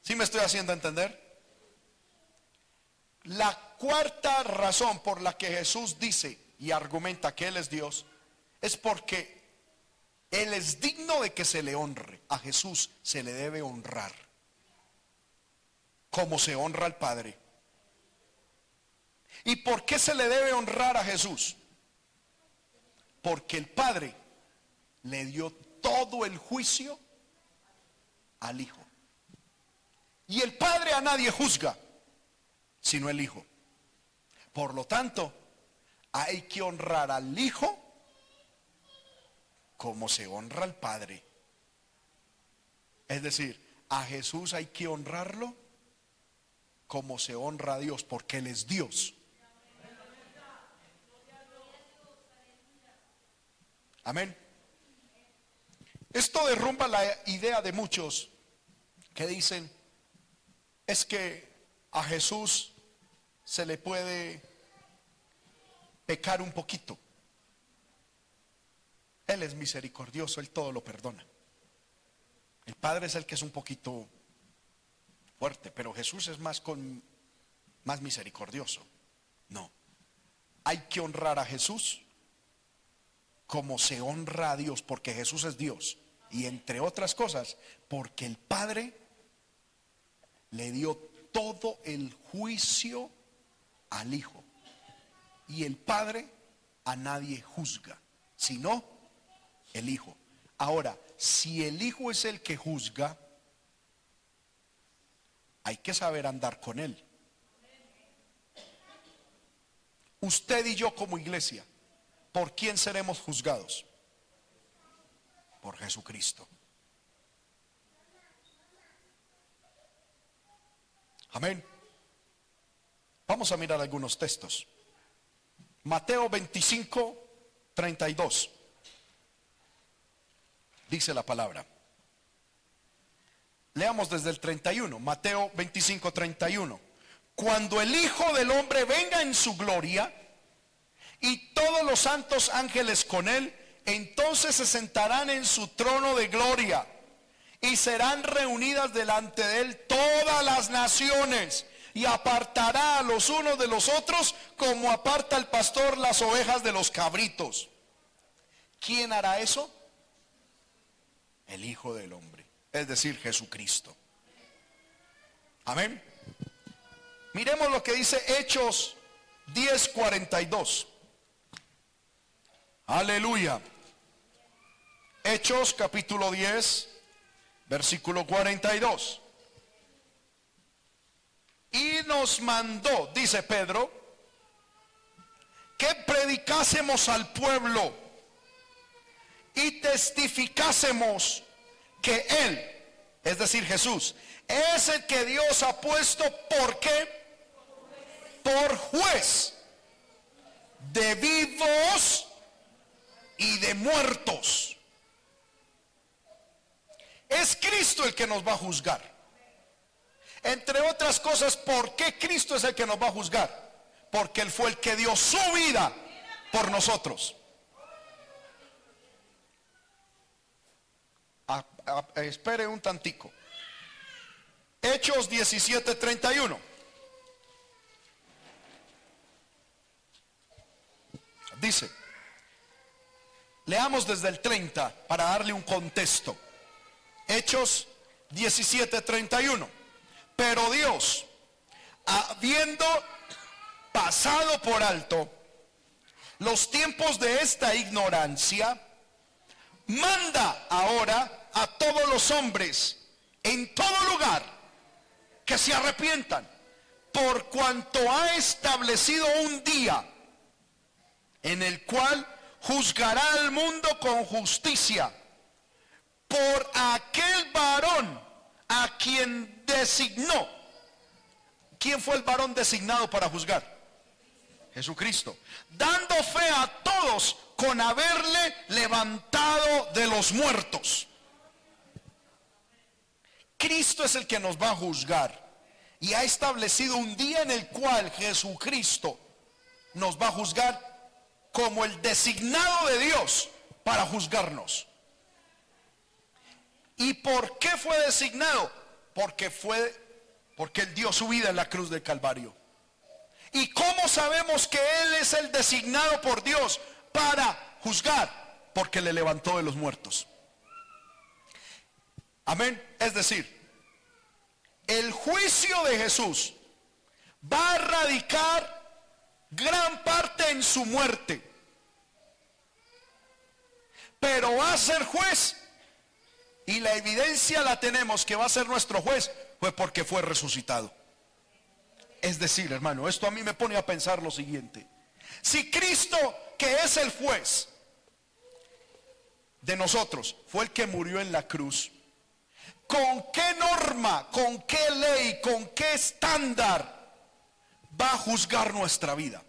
¿Sí me estoy haciendo entender? La cuarta razón por la que Jesús dice y argumenta que Él es Dios es porque Él es digno de que se le honre. A Jesús se le debe honrar como se honra al Padre. ¿Y por qué se le debe honrar a Jesús? Porque el Padre le dio todo el juicio al Hijo. Y el Padre a nadie juzga, sino el Hijo. Por lo tanto, hay que honrar al Hijo como se honra al Padre. Es decir, a Jesús hay que honrarlo como se honra a Dios, porque Él es Dios. Amén. Esto derrumba la idea de muchos que dicen, es que a Jesús se le puede pecar un poquito. Él es misericordioso, Él todo lo perdona. El Padre es el que es un poquito fuerte, pero Jesús es más con más misericordioso. No. Hay que honrar a Jesús como se honra a Dios, porque Jesús es Dios. Y entre otras cosas, porque el Padre le dio todo el juicio al Hijo. Y el Padre a nadie juzga, sino el Hijo. Ahora, si el Hijo es el que juzga, hay que saber andar con Él. Usted y yo como iglesia ¿por quién seremos juzgados? Por Jesucristo. Amén. Vamos a mirar algunos textos. Mateo 25, 32. Dice la palabra. Leamos desde el 31. Mateo 25, 31. Cuando el Hijo del Hombre venga en su gloria y todos los santos ángeles con él, entonces se sentarán en su trono de gloria y serán reunidas delante de él todas las naciones y apartará a los unos de los otros como aparta el pastor las ovejas de los cabritos. ¿Quién hará eso? El Hijo del Hombre, es decir, Jesucristo. Amén. Miremos lo que dice Hechos 10:42. Aleluya. Hechos capítulo 10, versículo 42. Y nos mandó, dice Pedro, que predicásemos al pueblo y testificásemos que Él, es decir, Jesús, es el que Dios ha puesto, ¿por qué? Por juez de y de muertos. Es Cristo el que nos va a juzgar. Entre otras cosas, ¿por qué Cristo es el que nos va a juzgar? Porque Él fue el que dio su vida por nosotros. espere un tantico. Hechos 17:31. Dice, leamos desde el 30 para darle un contexto. Hechos 17:31. Pero Dios, habiendo pasado por alto los tiempos de esta ignorancia, manda ahora a todos los hombres en todo lugar que se arrepientan, por cuanto ha establecido un día en el cual juzgará al mundo con justicia por aquel varón a quien designó. ¿Quién fue el varón designado para juzgar? Jesucristo. Dando fe a todos con haberle levantado de los muertos. Cristo es el que nos va a juzgar. Y ha establecido un día en el cual Jesucristo nos va a juzgar como el designado de Dios para juzgarnos. ¿Y por qué fue designado? Porque fue porque él dio su vida en la cruz del Calvario. ¿Y cómo sabemos que él es el designado por Dios para juzgar? Porque le levantó de los muertos. Amén. Es decir, el juicio de Jesús va a radicar gran parte en su muerte. Pero va a ser juez. Y la evidencia la tenemos que va a ser nuestro juez, fue porque fue resucitado. Es decir, hermano, esto a mí me pone a pensar lo siguiente. Si Cristo, que es el juez de nosotros, fue el que murió en la cruz, ¿con qué norma, con qué ley, con qué estándar va a juzgar nuestra vida.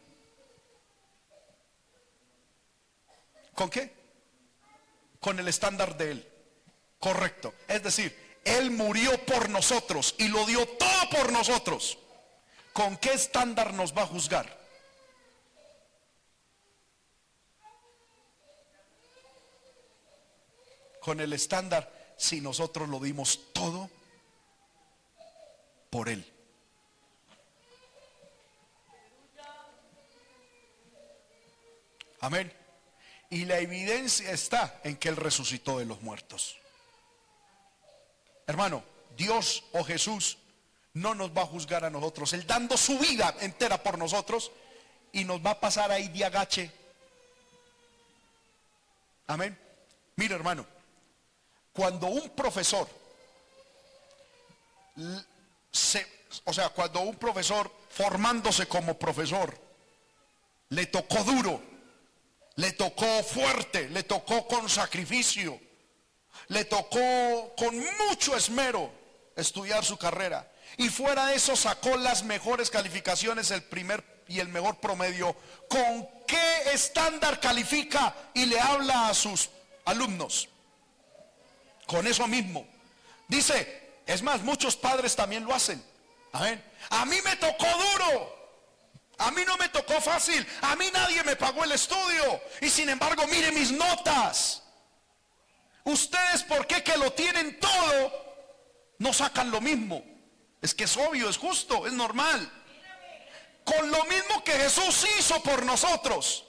¿Con qué? Con el estándar de Él. Correcto. Es decir, Él murió por nosotros y lo dio todo por nosotros. ¿Con qué estándar nos va a juzgar? Con el estándar si nosotros lo dimos todo por Él. Amén. Y la evidencia está en que Él resucitó de los muertos. Hermano, Dios o Jesús no nos va a juzgar a nosotros. Él dando su vida entera por nosotros y nos va a pasar ahí de agache. Amén. Mira, hermano, cuando un profesor, o sea, cuando un profesor formándose como profesor, le tocó duro, le tocó fuerte, le tocó con sacrificio, le tocó con mucho esmero estudiar su carrera. Y fuera de eso sacó las mejores calificaciones, el primer y el mejor promedio. ¿Con qué estándar califica y le habla a sus alumnos? Con eso mismo. Dice, es más, muchos padres también lo hacen. A mí me tocó duro. A mí no me tocó fácil. A mí nadie me pagó el estudio. Y sin embargo, mire mis notas. Ustedes, ¿por qué que lo tienen todo? No sacan lo mismo. Es que es obvio, es justo, es normal. Con lo mismo que Jesús hizo por nosotros.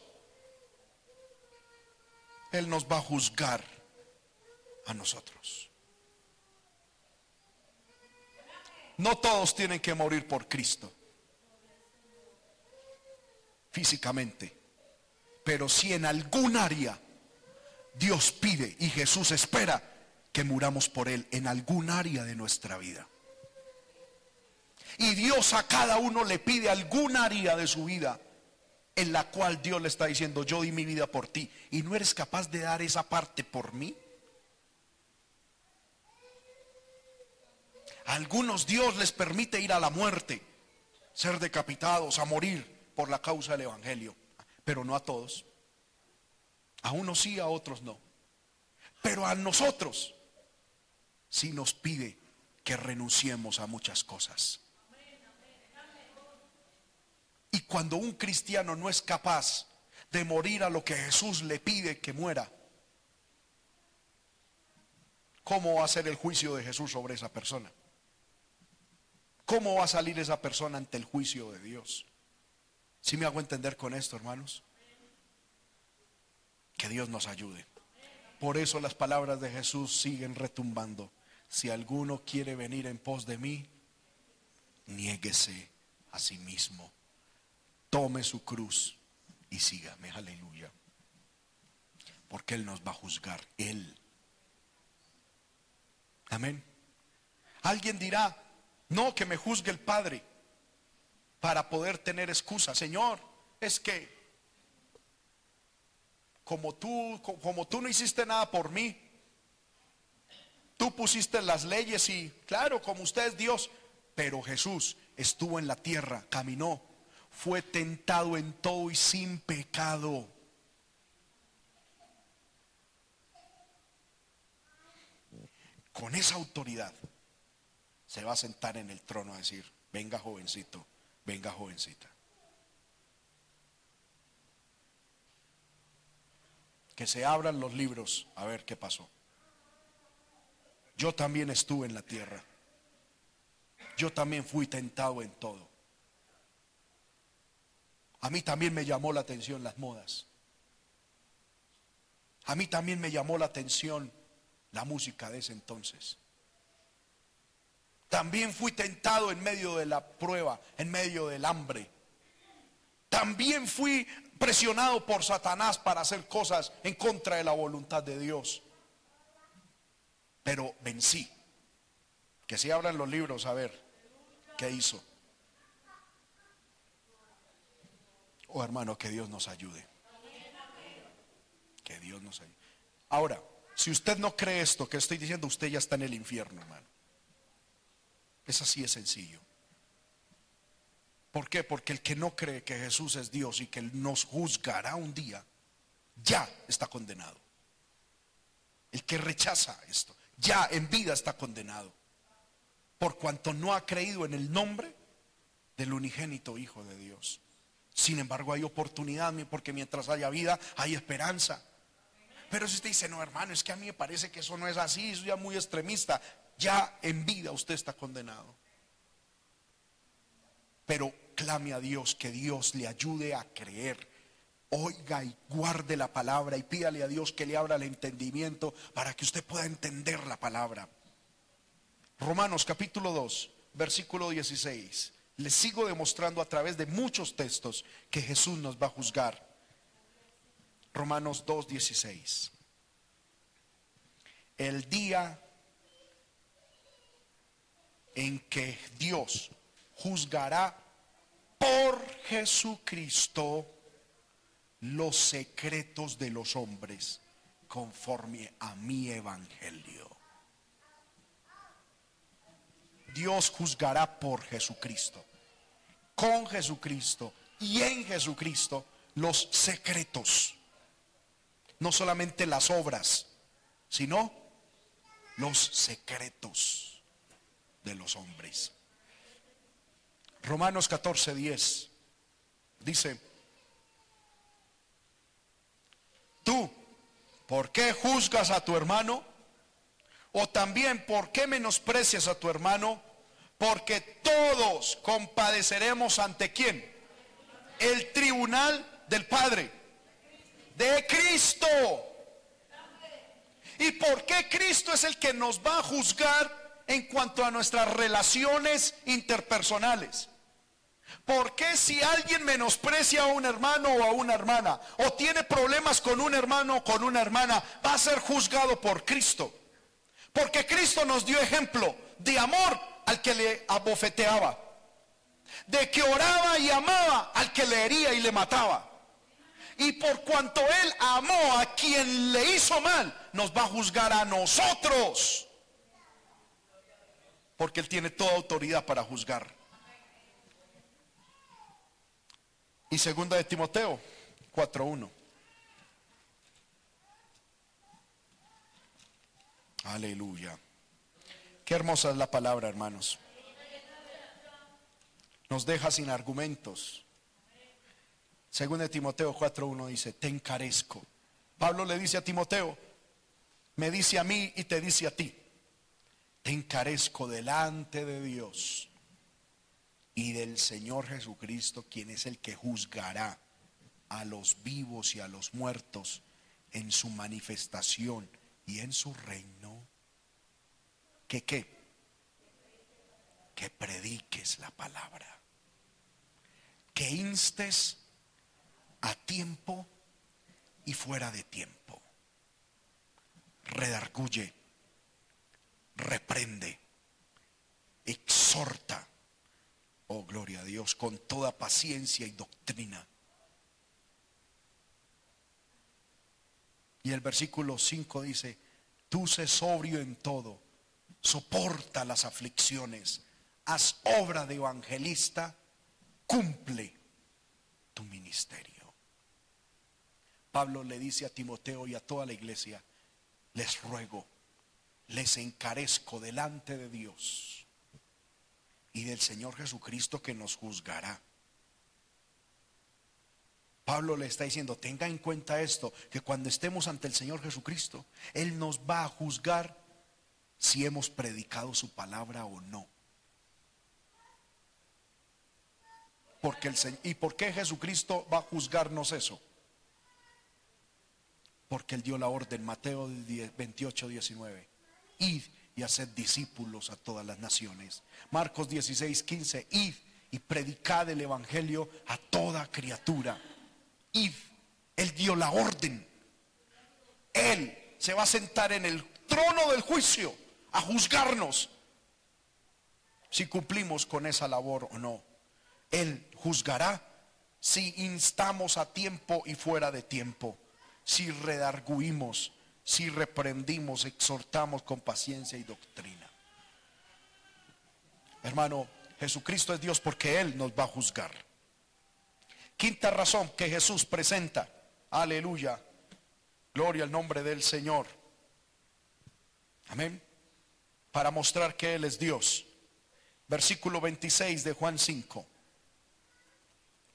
Él nos va a juzgar a nosotros. No todos tienen que morir por Cristo físicamente. Pero si en algún área Dios pide y Jesús espera que muramos por Él en algún área de nuestra vida. Y Dios a cada uno le pide algún área de su vida en la cual Dios le está diciendo, yo di mi vida por ti. Y no eres capaz de dar esa parte por mí. Algunos Dios les permite ir a la muerte, ser decapitados, a morir por la causa del Evangelio, pero no a todos. A unos sí, a otros no. Pero a nosotros sí nos pide que renunciemos a muchas cosas. Y cuando un cristiano no es capaz de morir a lo que Jesús le pide que muera, ¿cómo va a ser el juicio de Jesús sobre esa persona? ¿Cómo va a salir esa persona ante el juicio de Dios? Si me hago entender con esto, hermanos? Que Dios nos ayude. Por eso las palabras de Jesús siguen retumbando. Si alguno quiere venir en pos de mí, niéguese a sí mismo. Tome su cruz y sígame. Aleluya. Porque Él nos va a juzgar. Él. Amén. Alguien dirá, no, que me juzgue el Padre para poder tener excusa. Señor, es que como tú, como tú no hiciste nada por mí, tú pusiste las leyes y claro, como usted es Dios, pero Jesús estuvo en la tierra, caminó, fue tentado en todo y sin pecado. Con esa autoridad se va a sentar en el trono a decir, venga jovencito, venga jovencita. Que se abran los libros a ver qué pasó. Yo también estuve en la tierra. Yo también fui tentado en todo. A mí también me llamó la atención las modas. A mí también me llamó la atención la música de ese entonces. También fui tentado en medio de la prueba, en medio del hambre. También fui presionado por Satanás para hacer cosas en contra de la voluntad de Dios. Pero vencí. Que si abran los libros a ver qué hizo. Oh hermano, que Dios nos ayude. Que Dios nos ayude. Ahora, si usted no cree esto que estoy diciendo, usted ya está en el infierno, hermano. Es así de sencillo. ¿Por qué? Porque el que no cree que Jesús es Dios y que nos juzgará un día, ya está condenado. El que rechaza esto, ya en vida está condenado. Por cuanto no ha creído en el nombre del unigénito Hijo de Dios. Sin embargo, hay oportunidad, porque mientras haya vida, hay esperanza. Pero si usted dice, no, hermano, es que a mí me parece que eso no es así, eso ya muy extremista ya en vida usted está condenado. Pero clame a Dios que Dios le ayude a creer. Oiga y guarde la palabra y pídale a Dios que le abra el entendimiento para que usted pueda entender la palabra. Romanos capítulo 2, versículo 16. Le sigo demostrando a través de muchos textos que Jesús nos va a juzgar. Romanos 2, 16. El día en que Dios juzgará por Jesucristo los secretos de los hombres conforme a mi evangelio. Dios juzgará por Jesucristo, con Jesucristo y en Jesucristo los secretos. No solamente las obras, sino los secretos de los hombres. Romanos 14, 10 dice, tú, ¿por qué juzgas a tu hermano? O también, ¿por qué menosprecias a tu hermano? Porque todos compadeceremos ante quién? El tribunal del Padre, de Cristo. ¿Y por qué Cristo es el que nos va a juzgar en cuanto a nuestras relaciones interpersonales. ¿Por qué si alguien menosprecia a un hermano o a una hermana o tiene problemas con un hermano o con una hermana va a ser juzgado por Cristo? Porque Cristo nos dio ejemplo de amor al que le abofeteaba, de que oraba y amaba al que le hería y le mataba. Y por cuanto Él amó a quien le hizo mal, nos va a juzgar a nosotros. Porque Él tiene toda autoridad para juzgar. Y segunda de Timoteo 4.1. Aleluya. Qué hermosa es la palabra, hermanos. Nos deja sin argumentos. Según de Timoteo 4.1 dice, te encarezco. Pablo le dice a Timoteo, me dice a mí y te dice a ti, encarezco delante de Dios y del Señor Jesucristo, quien es el que juzgará a los vivos y a los muertos en su manifestación y en su reino. ¿Que qué? Que prediques la palabra. Que instes a tiempo y fuera de tiempo. Redarguye, reprende, exhorta. Oh, gloria a Dios, con toda paciencia y doctrina. Y el versículo 5 dice, tú sé sobrio en todo, soporta las aflicciones, haz obra de evangelista, cumple tu ministerio. Pablo le dice a Timoteo y a toda la iglesia, les ruego, les encarezco delante de Dios y del Señor Jesucristo que nos juzgará. Pablo le está diciendo, tenga en cuenta esto, que cuando estemos ante el Señor Jesucristo, Él nos va a juzgar si hemos predicado su palabra o no. Porque el, ¿Y por qué Jesucristo va a juzgarnos eso? Porque Él dio la orden, Mateo 28, 19. Id y haced discípulos a todas las naciones. Marcos 16, 15. Id y predicad el Evangelio a toda criatura. Id. Él dio la orden. Él se va a sentar en el trono del juicio a juzgarnos si cumplimos con esa labor o no. Él juzgará si instamos a tiempo y fuera de tiempo si redarguimos, si reprendimos, exhortamos con paciencia y doctrina. Hermano, Jesucristo es Dios porque Él nos va a juzgar. Quinta razón que Jesús presenta, aleluya, gloria al nombre del Señor. Amén. Para mostrar que Él es Dios. Versículo 26 de Juan 5.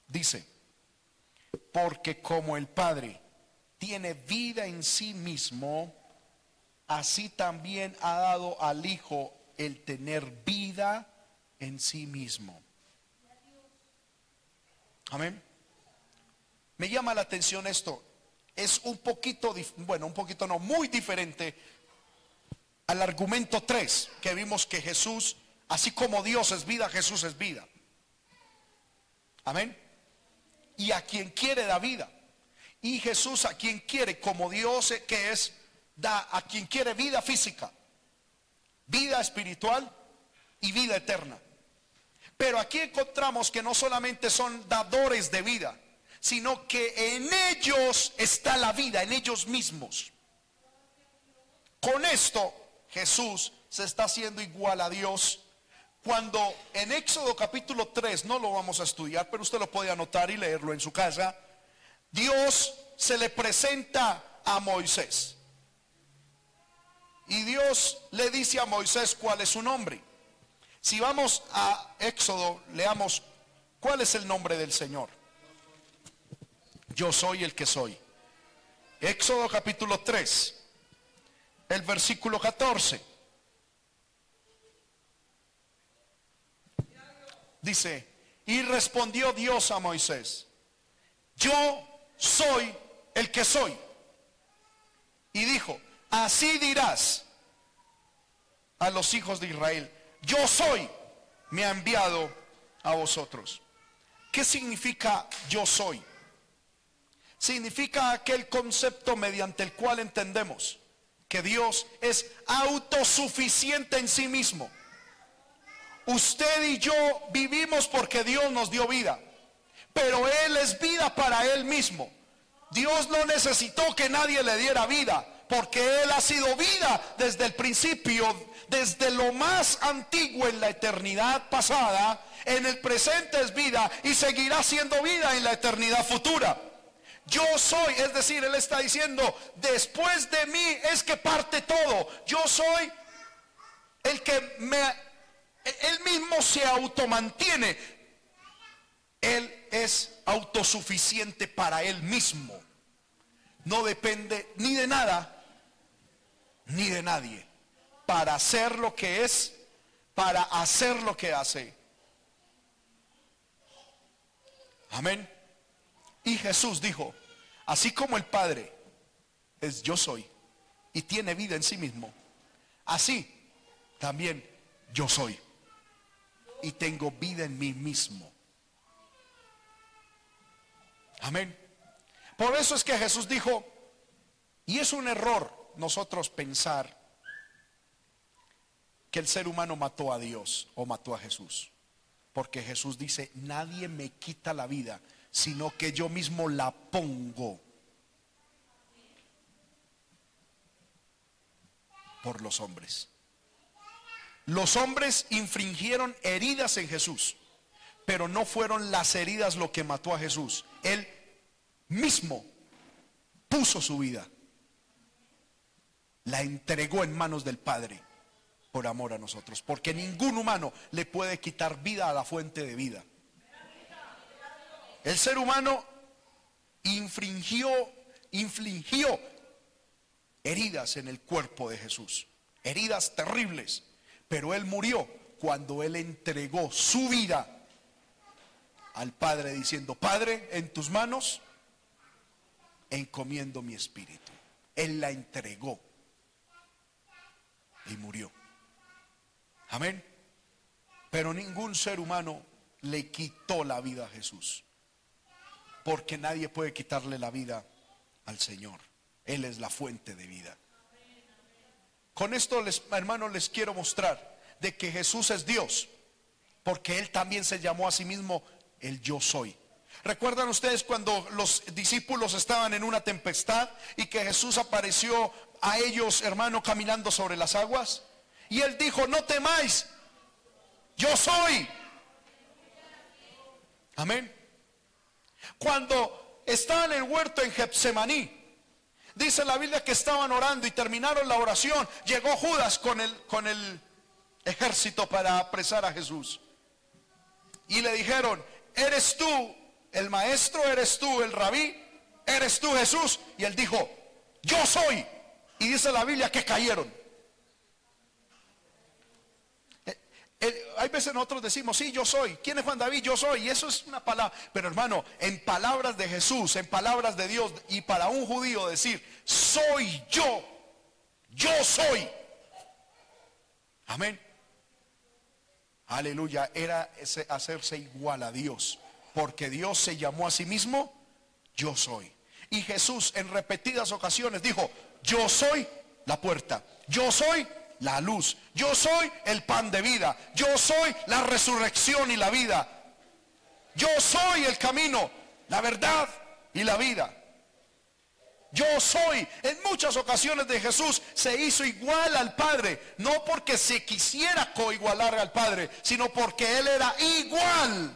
Dice, porque como el Padre tiene vida en sí mismo, así también ha dado al Hijo el tener vida en sí mismo. Amén. Me llama la atención esto. Es un poquito, bueno, un poquito no, muy diferente al argumento 3, que vimos que Jesús, así como Dios es vida, Jesús es vida. Amén. Y a quien quiere da vida. Y Jesús a quien quiere, como Dios que es, da a quien quiere vida física, vida espiritual y vida eterna. Pero aquí encontramos que no solamente son dadores de vida, sino que en ellos está la vida, en ellos mismos. Con esto Jesús se está haciendo igual a Dios. Cuando en Éxodo capítulo 3, no lo vamos a estudiar, pero usted lo puede anotar y leerlo en su casa, Dios se le presenta a Moisés. Y Dios le dice a Moisés cuál es su nombre. Si vamos a Éxodo, leamos cuál es el nombre del Señor. Yo soy el que soy. Éxodo capítulo 3, el versículo 14. Dice, y respondió Dios a Moisés, yo soy el que soy. Y dijo, así dirás a los hijos de Israel, yo soy, me ha enviado a vosotros. ¿Qué significa yo soy? Significa aquel concepto mediante el cual entendemos que Dios es autosuficiente en sí mismo. Usted y yo vivimos porque Dios nos dio vida, pero Él es vida para Él mismo. Dios no necesitó que nadie le diera vida, porque Él ha sido vida desde el principio, desde lo más antiguo en la eternidad pasada, en el presente es vida y seguirá siendo vida en la eternidad futura. Yo soy, es decir, Él está diciendo, después de mí es que parte todo. Yo soy el que me, Él mismo se automantiene. Él es autosuficiente para Él mismo. No depende ni de nada, ni de nadie. Para hacer lo que es, para hacer lo que hace. Amén. Y Jesús dijo, así como el Padre es yo soy y tiene vida en sí mismo, así también yo soy y tengo vida en mí mismo. Amén. Por eso es que Jesús dijo, y es un error nosotros pensar que el ser humano mató a Dios o mató a Jesús. Porque Jesús dice, nadie me quita la vida, sino que yo mismo la pongo por los hombres. Los hombres infringieron heridas en Jesús, pero no fueron las heridas lo que mató a Jesús. Él mismo puso su vida, la entregó en manos del Padre por amor a nosotros, porque ningún humano le puede quitar vida a la fuente de vida. El ser humano infringió, infligió heridas en el cuerpo de Jesús, heridas terribles, pero Él murió cuando Él entregó su vida al Padre diciendo, Padre, en tus manos encomiendo mi espíritu. Él la entregó y murió. Amén. Pero ningún ser humano le quitó la vida a Jesús porque nadie puede quitarle la vida al Señor. Él es la fuente de vida. Con esto, les, hermanos, les quiero mostrar de que Jesús es Dios, porque Él también se llamó a sí mismo el yo soy. ¿Recuerdan ustedes cuando los discípulos estaban en una tempestad y que Jesús apareció a ellos, hermano, caminando sobre las aguas? Y Él dijo, no temáis, yo soy. Amén. Cuando estaban en el huerto en Getsemaní, dice la Biblia que estaban orando y terminaron la oración. Llegó Judas con el, con el ejército para apresar a Jesús. Y le dijeron, ¿eres tú el maestro? ¿Eres tú el rabí? ¿Eres tú Jesús? Y él dijo, yo soy. Y dice la Biblia que cayeron. hay veces nosotros decimos, sí, yo soy. ¿Quién es Juan David? Yo soy. Y eso es una palabra. Pero hermano, en palabras de Jesús, en palabras de Dios, y para un judío decir, soy yo. Yo soy. Amén. Aleluya. Era ese hacerse igual a Dios. Porque Dios se llamó a sí mismo, yo soy. Y Jesús en repetidas ocasiones dijo, yo soy la puerta. Yo soy la luz. Yo soy el pan de vida. Yo soy la resurrección y la vida. Yo soy el camino, la verdad y la vida. Yo soy. En muchas ocasiones de Jesús se hizo igual al Padre. No porque se quisiera coigualar al Padre, sino porque Él era igual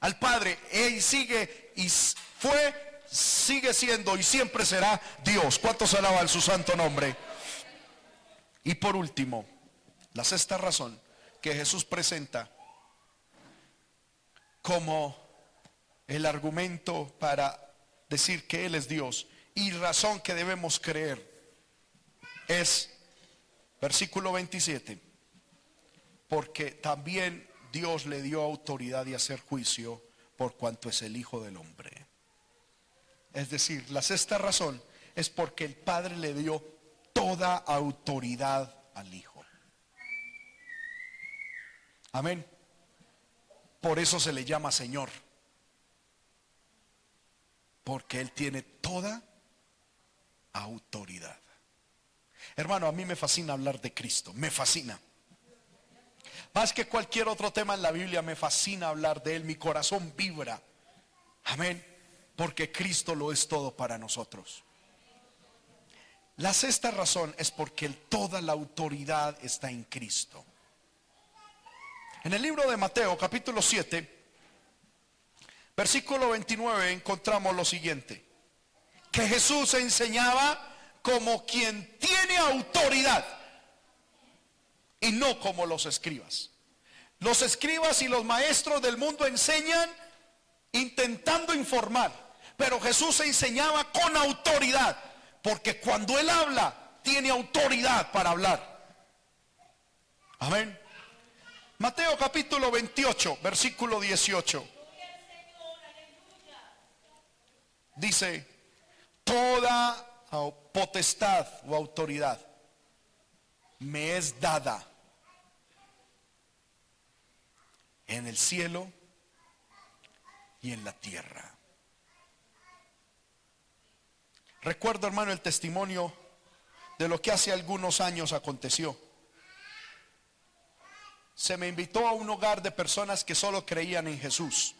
al Padre. Él sigue y fue, sigue siendo y siempre será Dios. ¿Cuántos alaban su santo nombre? Y por último, la sexta razón que Jesús presenta como el argumento para decir que Él es Dios y razón que debemos creer es versículo 27, porque también Dios le dio autoridad de hacer juicio por cuanto es el Hijo del Hombre. Es decir, la sexta razón es porque el Padre le dio toda autoridad al Hijo. Amén. Por eso se le llama Señor. Porque Él tiene toda autoridad. Hermano, a mí me fascina hablar de Cristo, me fascina. Más que cualquier otro tema en la Biblia, me fascina hablar de Él, mi corazón vibra. Amén, porque Cristo lo es todo para nosotros. La sexta razón es porque toda la autoridad está en Cristo. En el libro de Mateo, capítulo 7, versículo 29, encontramos lo siguiente. Que Jesús enseñaba como quien tiene autoridad y no como los escribas. Los escribas y los maestros del mundo enseñan intentando informar, pero Jesús enseñaba con autoridad, porque cuando Él habla, tiene autoridad para hablar. Amén. Mateo capítulo 28, versículo 18. Dice, toda potestad o autoridad me es dada en el cielo y en la tierra. Recuerdo, hermano, el testimonio de lo que hace algunos años aconteció se me invitó a un hogar de personas que solo creían en Jesús,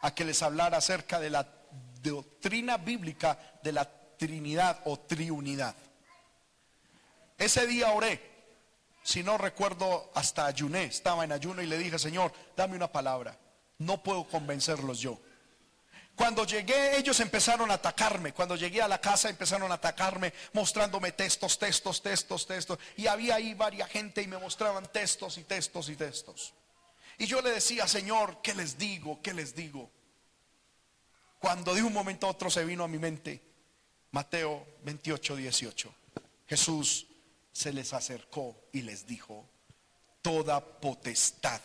a que les hablara acerca de la doctrina bíblica de la Trinidad o Triunidad. Ese día oré, si no recuerdo, hasta ayuné, estaba en ayuno y le dije, Señor, dame una palabra, no puedo convencerlos yo. Cuando llegué, ellos empezaron a atacarme. Cuando llegué a la casa, empezaron a atacarme, mostrándome textos, textos, textos, textos. Y había ahí varias gente y me mostraban textos y textos y textos. Y yo le decía, Señor, ¿qué les digo? ¿Qué les digo? Cuando de un momento a otro se vino a mi mente Mateo 28, 18. Jesús se les acercó y les dijo, toda potestad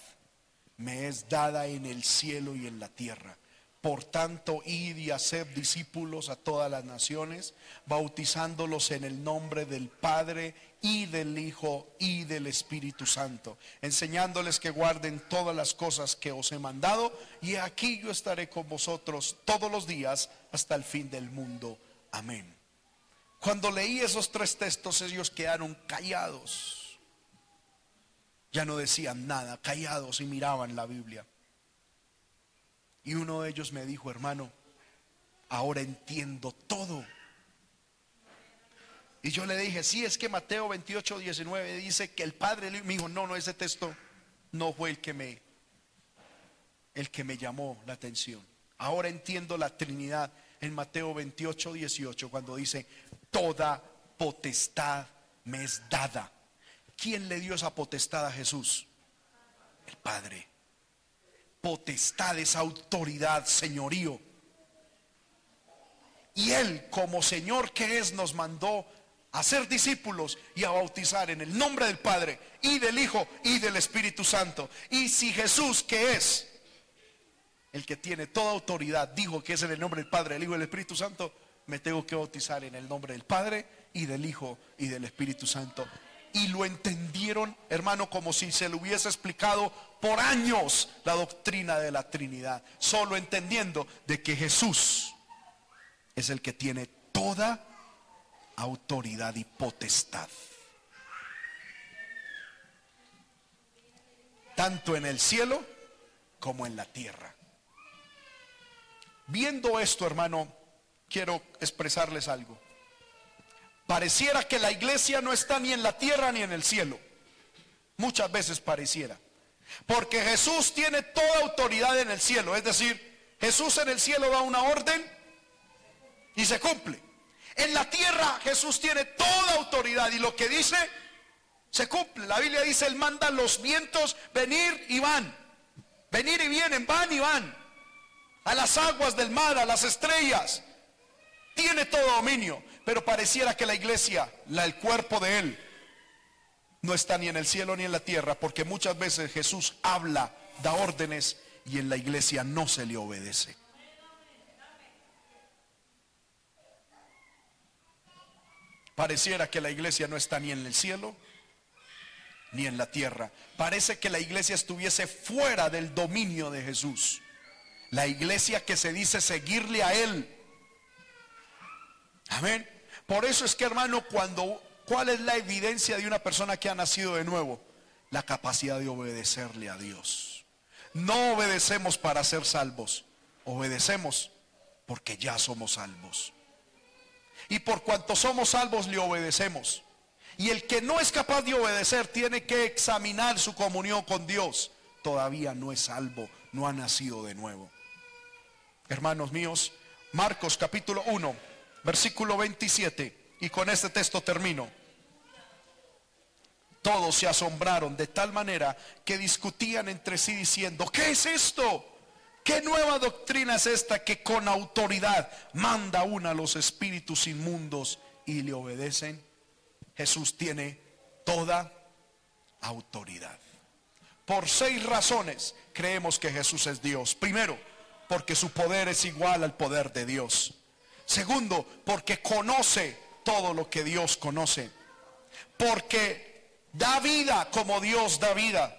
me es dada en el cielo y en la tierra. Por tanto, id y haced discípulos a todas las naciones, bautizándolos en el nombre del Padre y del Hijo y del Espíritu Santo, enseñándoles que guarden todas las cosas que os he mandado, y aquí yo estaré con vosotros todos los días hasta el fin del mundo. Amén. Cuando leí esos tres textos, ellos quedaron callados. Ya no decían nada, callados y miraban la Biblia. Y uno de ellos me dijo, hermano, ahora entiendo todo. Y yo le dije, sí, es que Mateo 28, 19 dice que el Padre me dijo, no, no, ese texto no fue el que me, el que me llamó la atención. Ahora entiendo la Trinidad en Mateo 28, 18, cuando dice, toda potestad me es dada. ¿Quién le dio esa potestad a Jesús? El Padre potestad, esa autoridad, señorío. Y Él, como Señor que es, nos mandó a ser discípulos y a bautizar en el nombre del Padre y del Hijo y del Espíritu Santo. Y si Jesús, que es el que tiene toda autoridad, dijo que es en el nombre del Padre, del Hijo y del Espíritu Santo, me tengo que bautizar en el nombre del Padre y del Hijo y del Espíritu Santo y lo entendieron, hermano, como si se le hubiese explicado por años la doctrina de la Trinidad, solo entendiendo de que Jesús es el que tiene toda autoridad y potestad. Tanto en el cielo como en la tierra. Viendo esto, hermano, quiero expresarles algo. Pareciera que la iglesia no está ni en la tierra ni en el cielo. Muchas veces pareciera. Porque Jesús tiene toda autoridad en el cielo. Es decir, Jesús en el cielo da una orden y se cumple. En la tierra Jesús tiene toda autoridad y lo que dice se cumple. La Biblia dice, Él manda los vientos venir y van. Venir y vienen, van y van. A las aguas del mar, a las estrellas. Tiene todo dominio. Pero pareciera que la iglesia, la, el cuerpo de Él, no está ni en el cielo ni en la tierra, porque muchas veces Jesús habla, da órdenes y en la iglesia no se le obedece. Pareciera que la iglesia no está ni en el cielo ni en la tierra. Parece que la iglesia estuviese fuera del dominio de Jesús. La iglesia que se dice seguirle a Él Amén. Por eso es que hermano, cuando, ¿cuál es la evidencia de una persona que ha nacido de nuevo? La capacidad de obedecerle a Dios. No obedecemos para ser salvos, obedecemos porque ya somos salvos. Y por cuanto somos salvos le obedecemos. Y el que no es capaz de obedecer tiene que examinar su comunión con Dios. Todavía no es salvo, no ha nacido de nuevo. Hermanos míos, Marcos capítulo 1, versículo 27. Y con este texto termino. Todos se asombraron de tal manera que discutían entre sí diciendo, ¿qué es esto? ¿Qué nueva doctrina es esta que con autoridad manda una a los espíritus inmundos y le obedecen? Jesús tiene toda autoridad. Por seis razones creemos que Jesús es Dios. Primero, porque su poder es igual al poder de Dios. Segundo, porque conoce todo lo que Dios conoce. Porque da vida como Dios da vida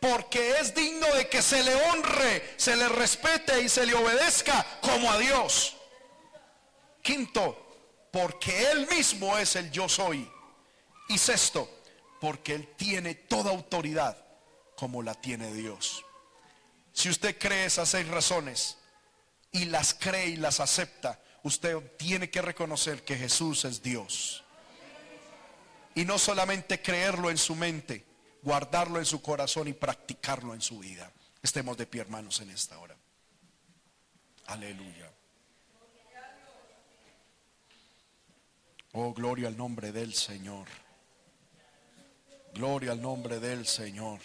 porque es digno de que se le honre, se le respete y se le obedezca como a Dios. Quinto, porque Él mismo es el yo soy. Y sexto, porque Él tiene toda autoridad como la tiene Dios. Si usted cree esas seis razones y las cree y las acepta, usted tiene que reconocer que Jesús es Dios. Y no solamente creerlo en su mente, guardarlo en su corazón y practicarlo en su vida. Estemos de pie, hermanos, en esta hora. Aleluya. Oh, gloria al nombre del Señor. Gloria al nombre del Señor.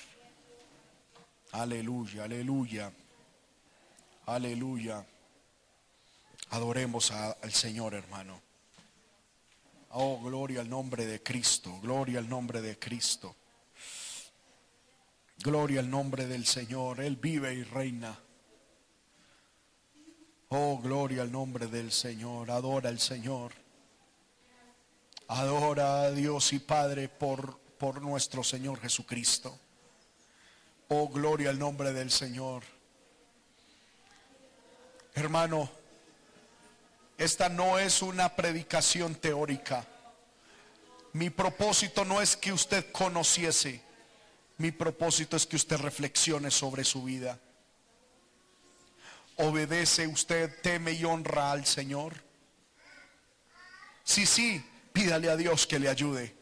Aleluya, aleluya. Aleluya. Adoremos al Señor, hermano. Oh, gloria al nombre de Cristo. Gloria al nombre de Cristo. Gloria al nombre del Señor. Él vive y reina. Oh, gloria al nombre del Señor. Adora al Señor. Adora a Dios y Padre por, por nuestro Señor Jesucristo. Oh, gloria al nombre del Señor. Hermano, esta no es una predicación teórica. Mi propósito no es que usted conociese. Mi propósito es que usted reflexione sobre su vida. ¿Obedece usted, teme y honra al Señor? Si sí, pídale a Dios que le ayude.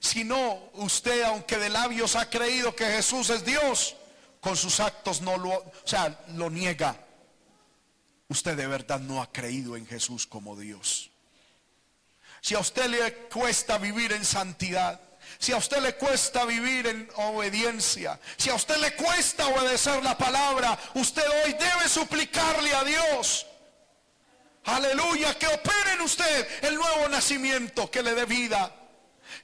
Si no, usted, aunque de labios ha creído que Jesús es Dios, con sus actos no lo, o sea, lo niega. Usted de verdad no ha creído en Jesús como Dios. Si a usted le cuesta vivir en santidad, si a usted le cuesta vivir en obediencia, si a usted le cuesta obedecer la palabra, usted hoy debe suplicarle a Dios. Aleluya, que opere en usted el nuevo nacimiento, que le dé vida.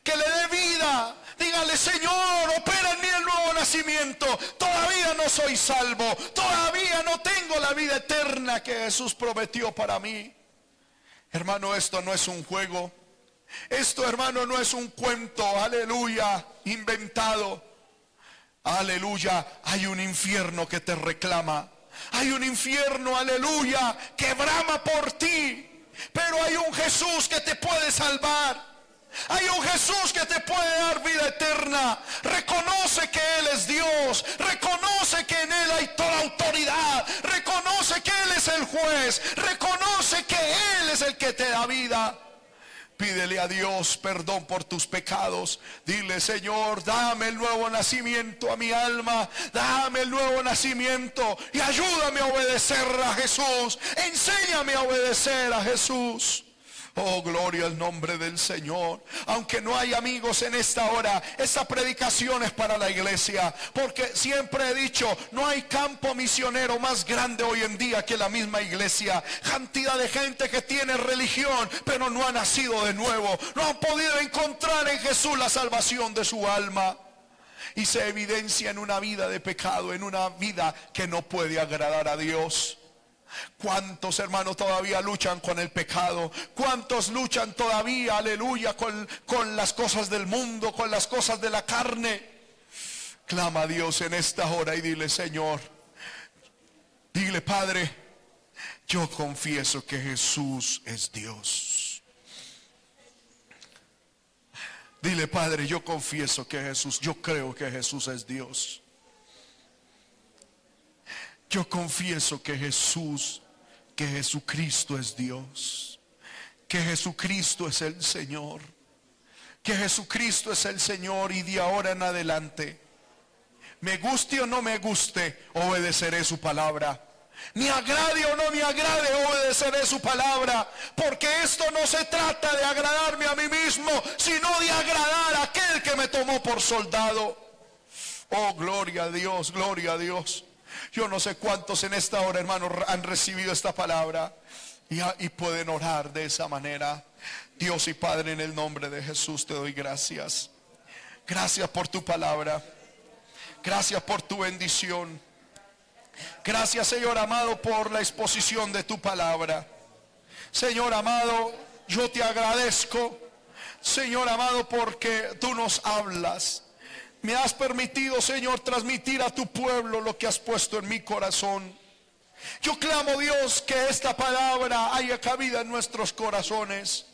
Que le dé vida. Dígale, Señor, opera en mí el nuevo nacimiento. Todavía no soy salvo. Todavía no tengo la vida eterna que Jesús prometió para mí. Hermano, esto no es un juego. Esto, hermano, no es un cuento, aleluya, inventado. Aleluya, hay un infierno que te reclama. Hay un infierno, aleluya, que brama por ti. Pero hay un Jesús que te puede salvar. Hay un Jesús que te puede dar vida eterna. Reconoce que Él es Dios. Reconoce que en Él hay toda autoridad. Reconoce que Él es el juez. Reconoce que Él es el que te da vida. Pídele a Dios perdón por tus pecados. Dile, Señor, dame el nuevo nacimiento a mi alma. Dame el nuevo nacimiento y ayúdame a obedecer a Jesús. Enséñame a obedecer a Jesús. Oh, gloria al nombre del Señor. Aunque no hay amigos en esta hora, esta predicación es para la iglesia. Porque siempre he dicho, no hay campo misionero más grande hoy en día que la misma iglesia. Cantidad de gente que tiene religión, pero no ha nacido de nuevo. No han podido encontrar en Jesús la salvación de su alma y se evidencia en una vida de pecado, en una vida que no puede agradar a Dios. ¿Cuántos hermanos todavía luchan con el pecado? ¿Cuántos luchan todavía, aleluya, con, con las cosas del mundo, con las cosas de la carne? Clama a Dios en esta hora y dile, Señor, dile, Padre, yo confieso que Jesús es Dios. Dile, Padre, yo confieso que Jesús, yo creo que Jesús es Dios. Yo confieso que Jesús, que Jesucristo es Dios. Que Jesucristo es el Señor. Que Jesucristo es el Señor y de ahora en adelante, me guste o no me guste, obedeceré su palabra. Me agrade o no me agrade, obedeceré su palabra. Porque esto no se trata de agradarme a mí mismo, sino de agradar a aquel que me tomó por soldado. Oh, gloria a Dios, gloria a Dios. Yo no sé cuántos en esta hora, hermanos, han recibido esta palabra y, y pueden orar de esa manera. Dios y Padre, en el nombre de Jesús te doy gracias. Gracias por tu palabra. Gracias por tu bendición. Gracias, Señor amado, por la exposición de tu palabra. Señor amado, yo te agradezco, Señor amado, porque tú nos hablas. Me has permitido, Señor, transmitir a tu pueblo lo que has puesto en mi corazón. Yo clamo, Dios, que esta palabra haya cabida en nuestros corazones.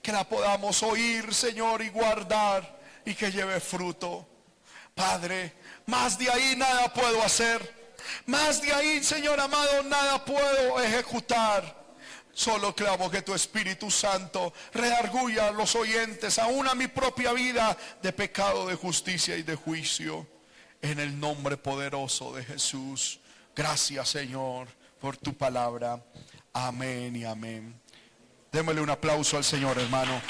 Que la podamos oír, Señor, y guardar y que lleve fruto. Padre, más de ahí nada puedo hacer. Más de ahí, Señor amado, nada puedo ejecutar. Solo clamo que tu Espíritu Santo reargulla a los oyentes, aún a mi propia vida, de pecado, de justicia y de juicio. En el nombre poderoso de Jesús. Gracias, Señor, por tu palabra. Amén y amén. Démosle un aplauso al Señor, hermano.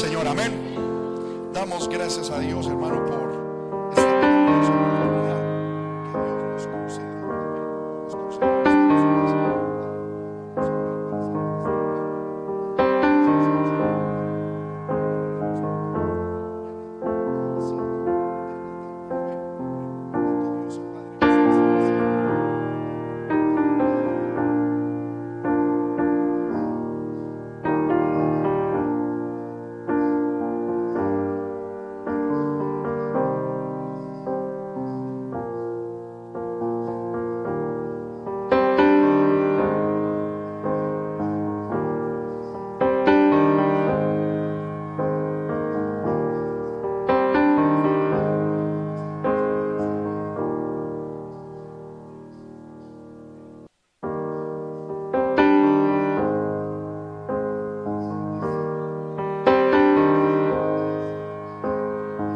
Señor. Amén. Damos gracias a Dios, hermano, por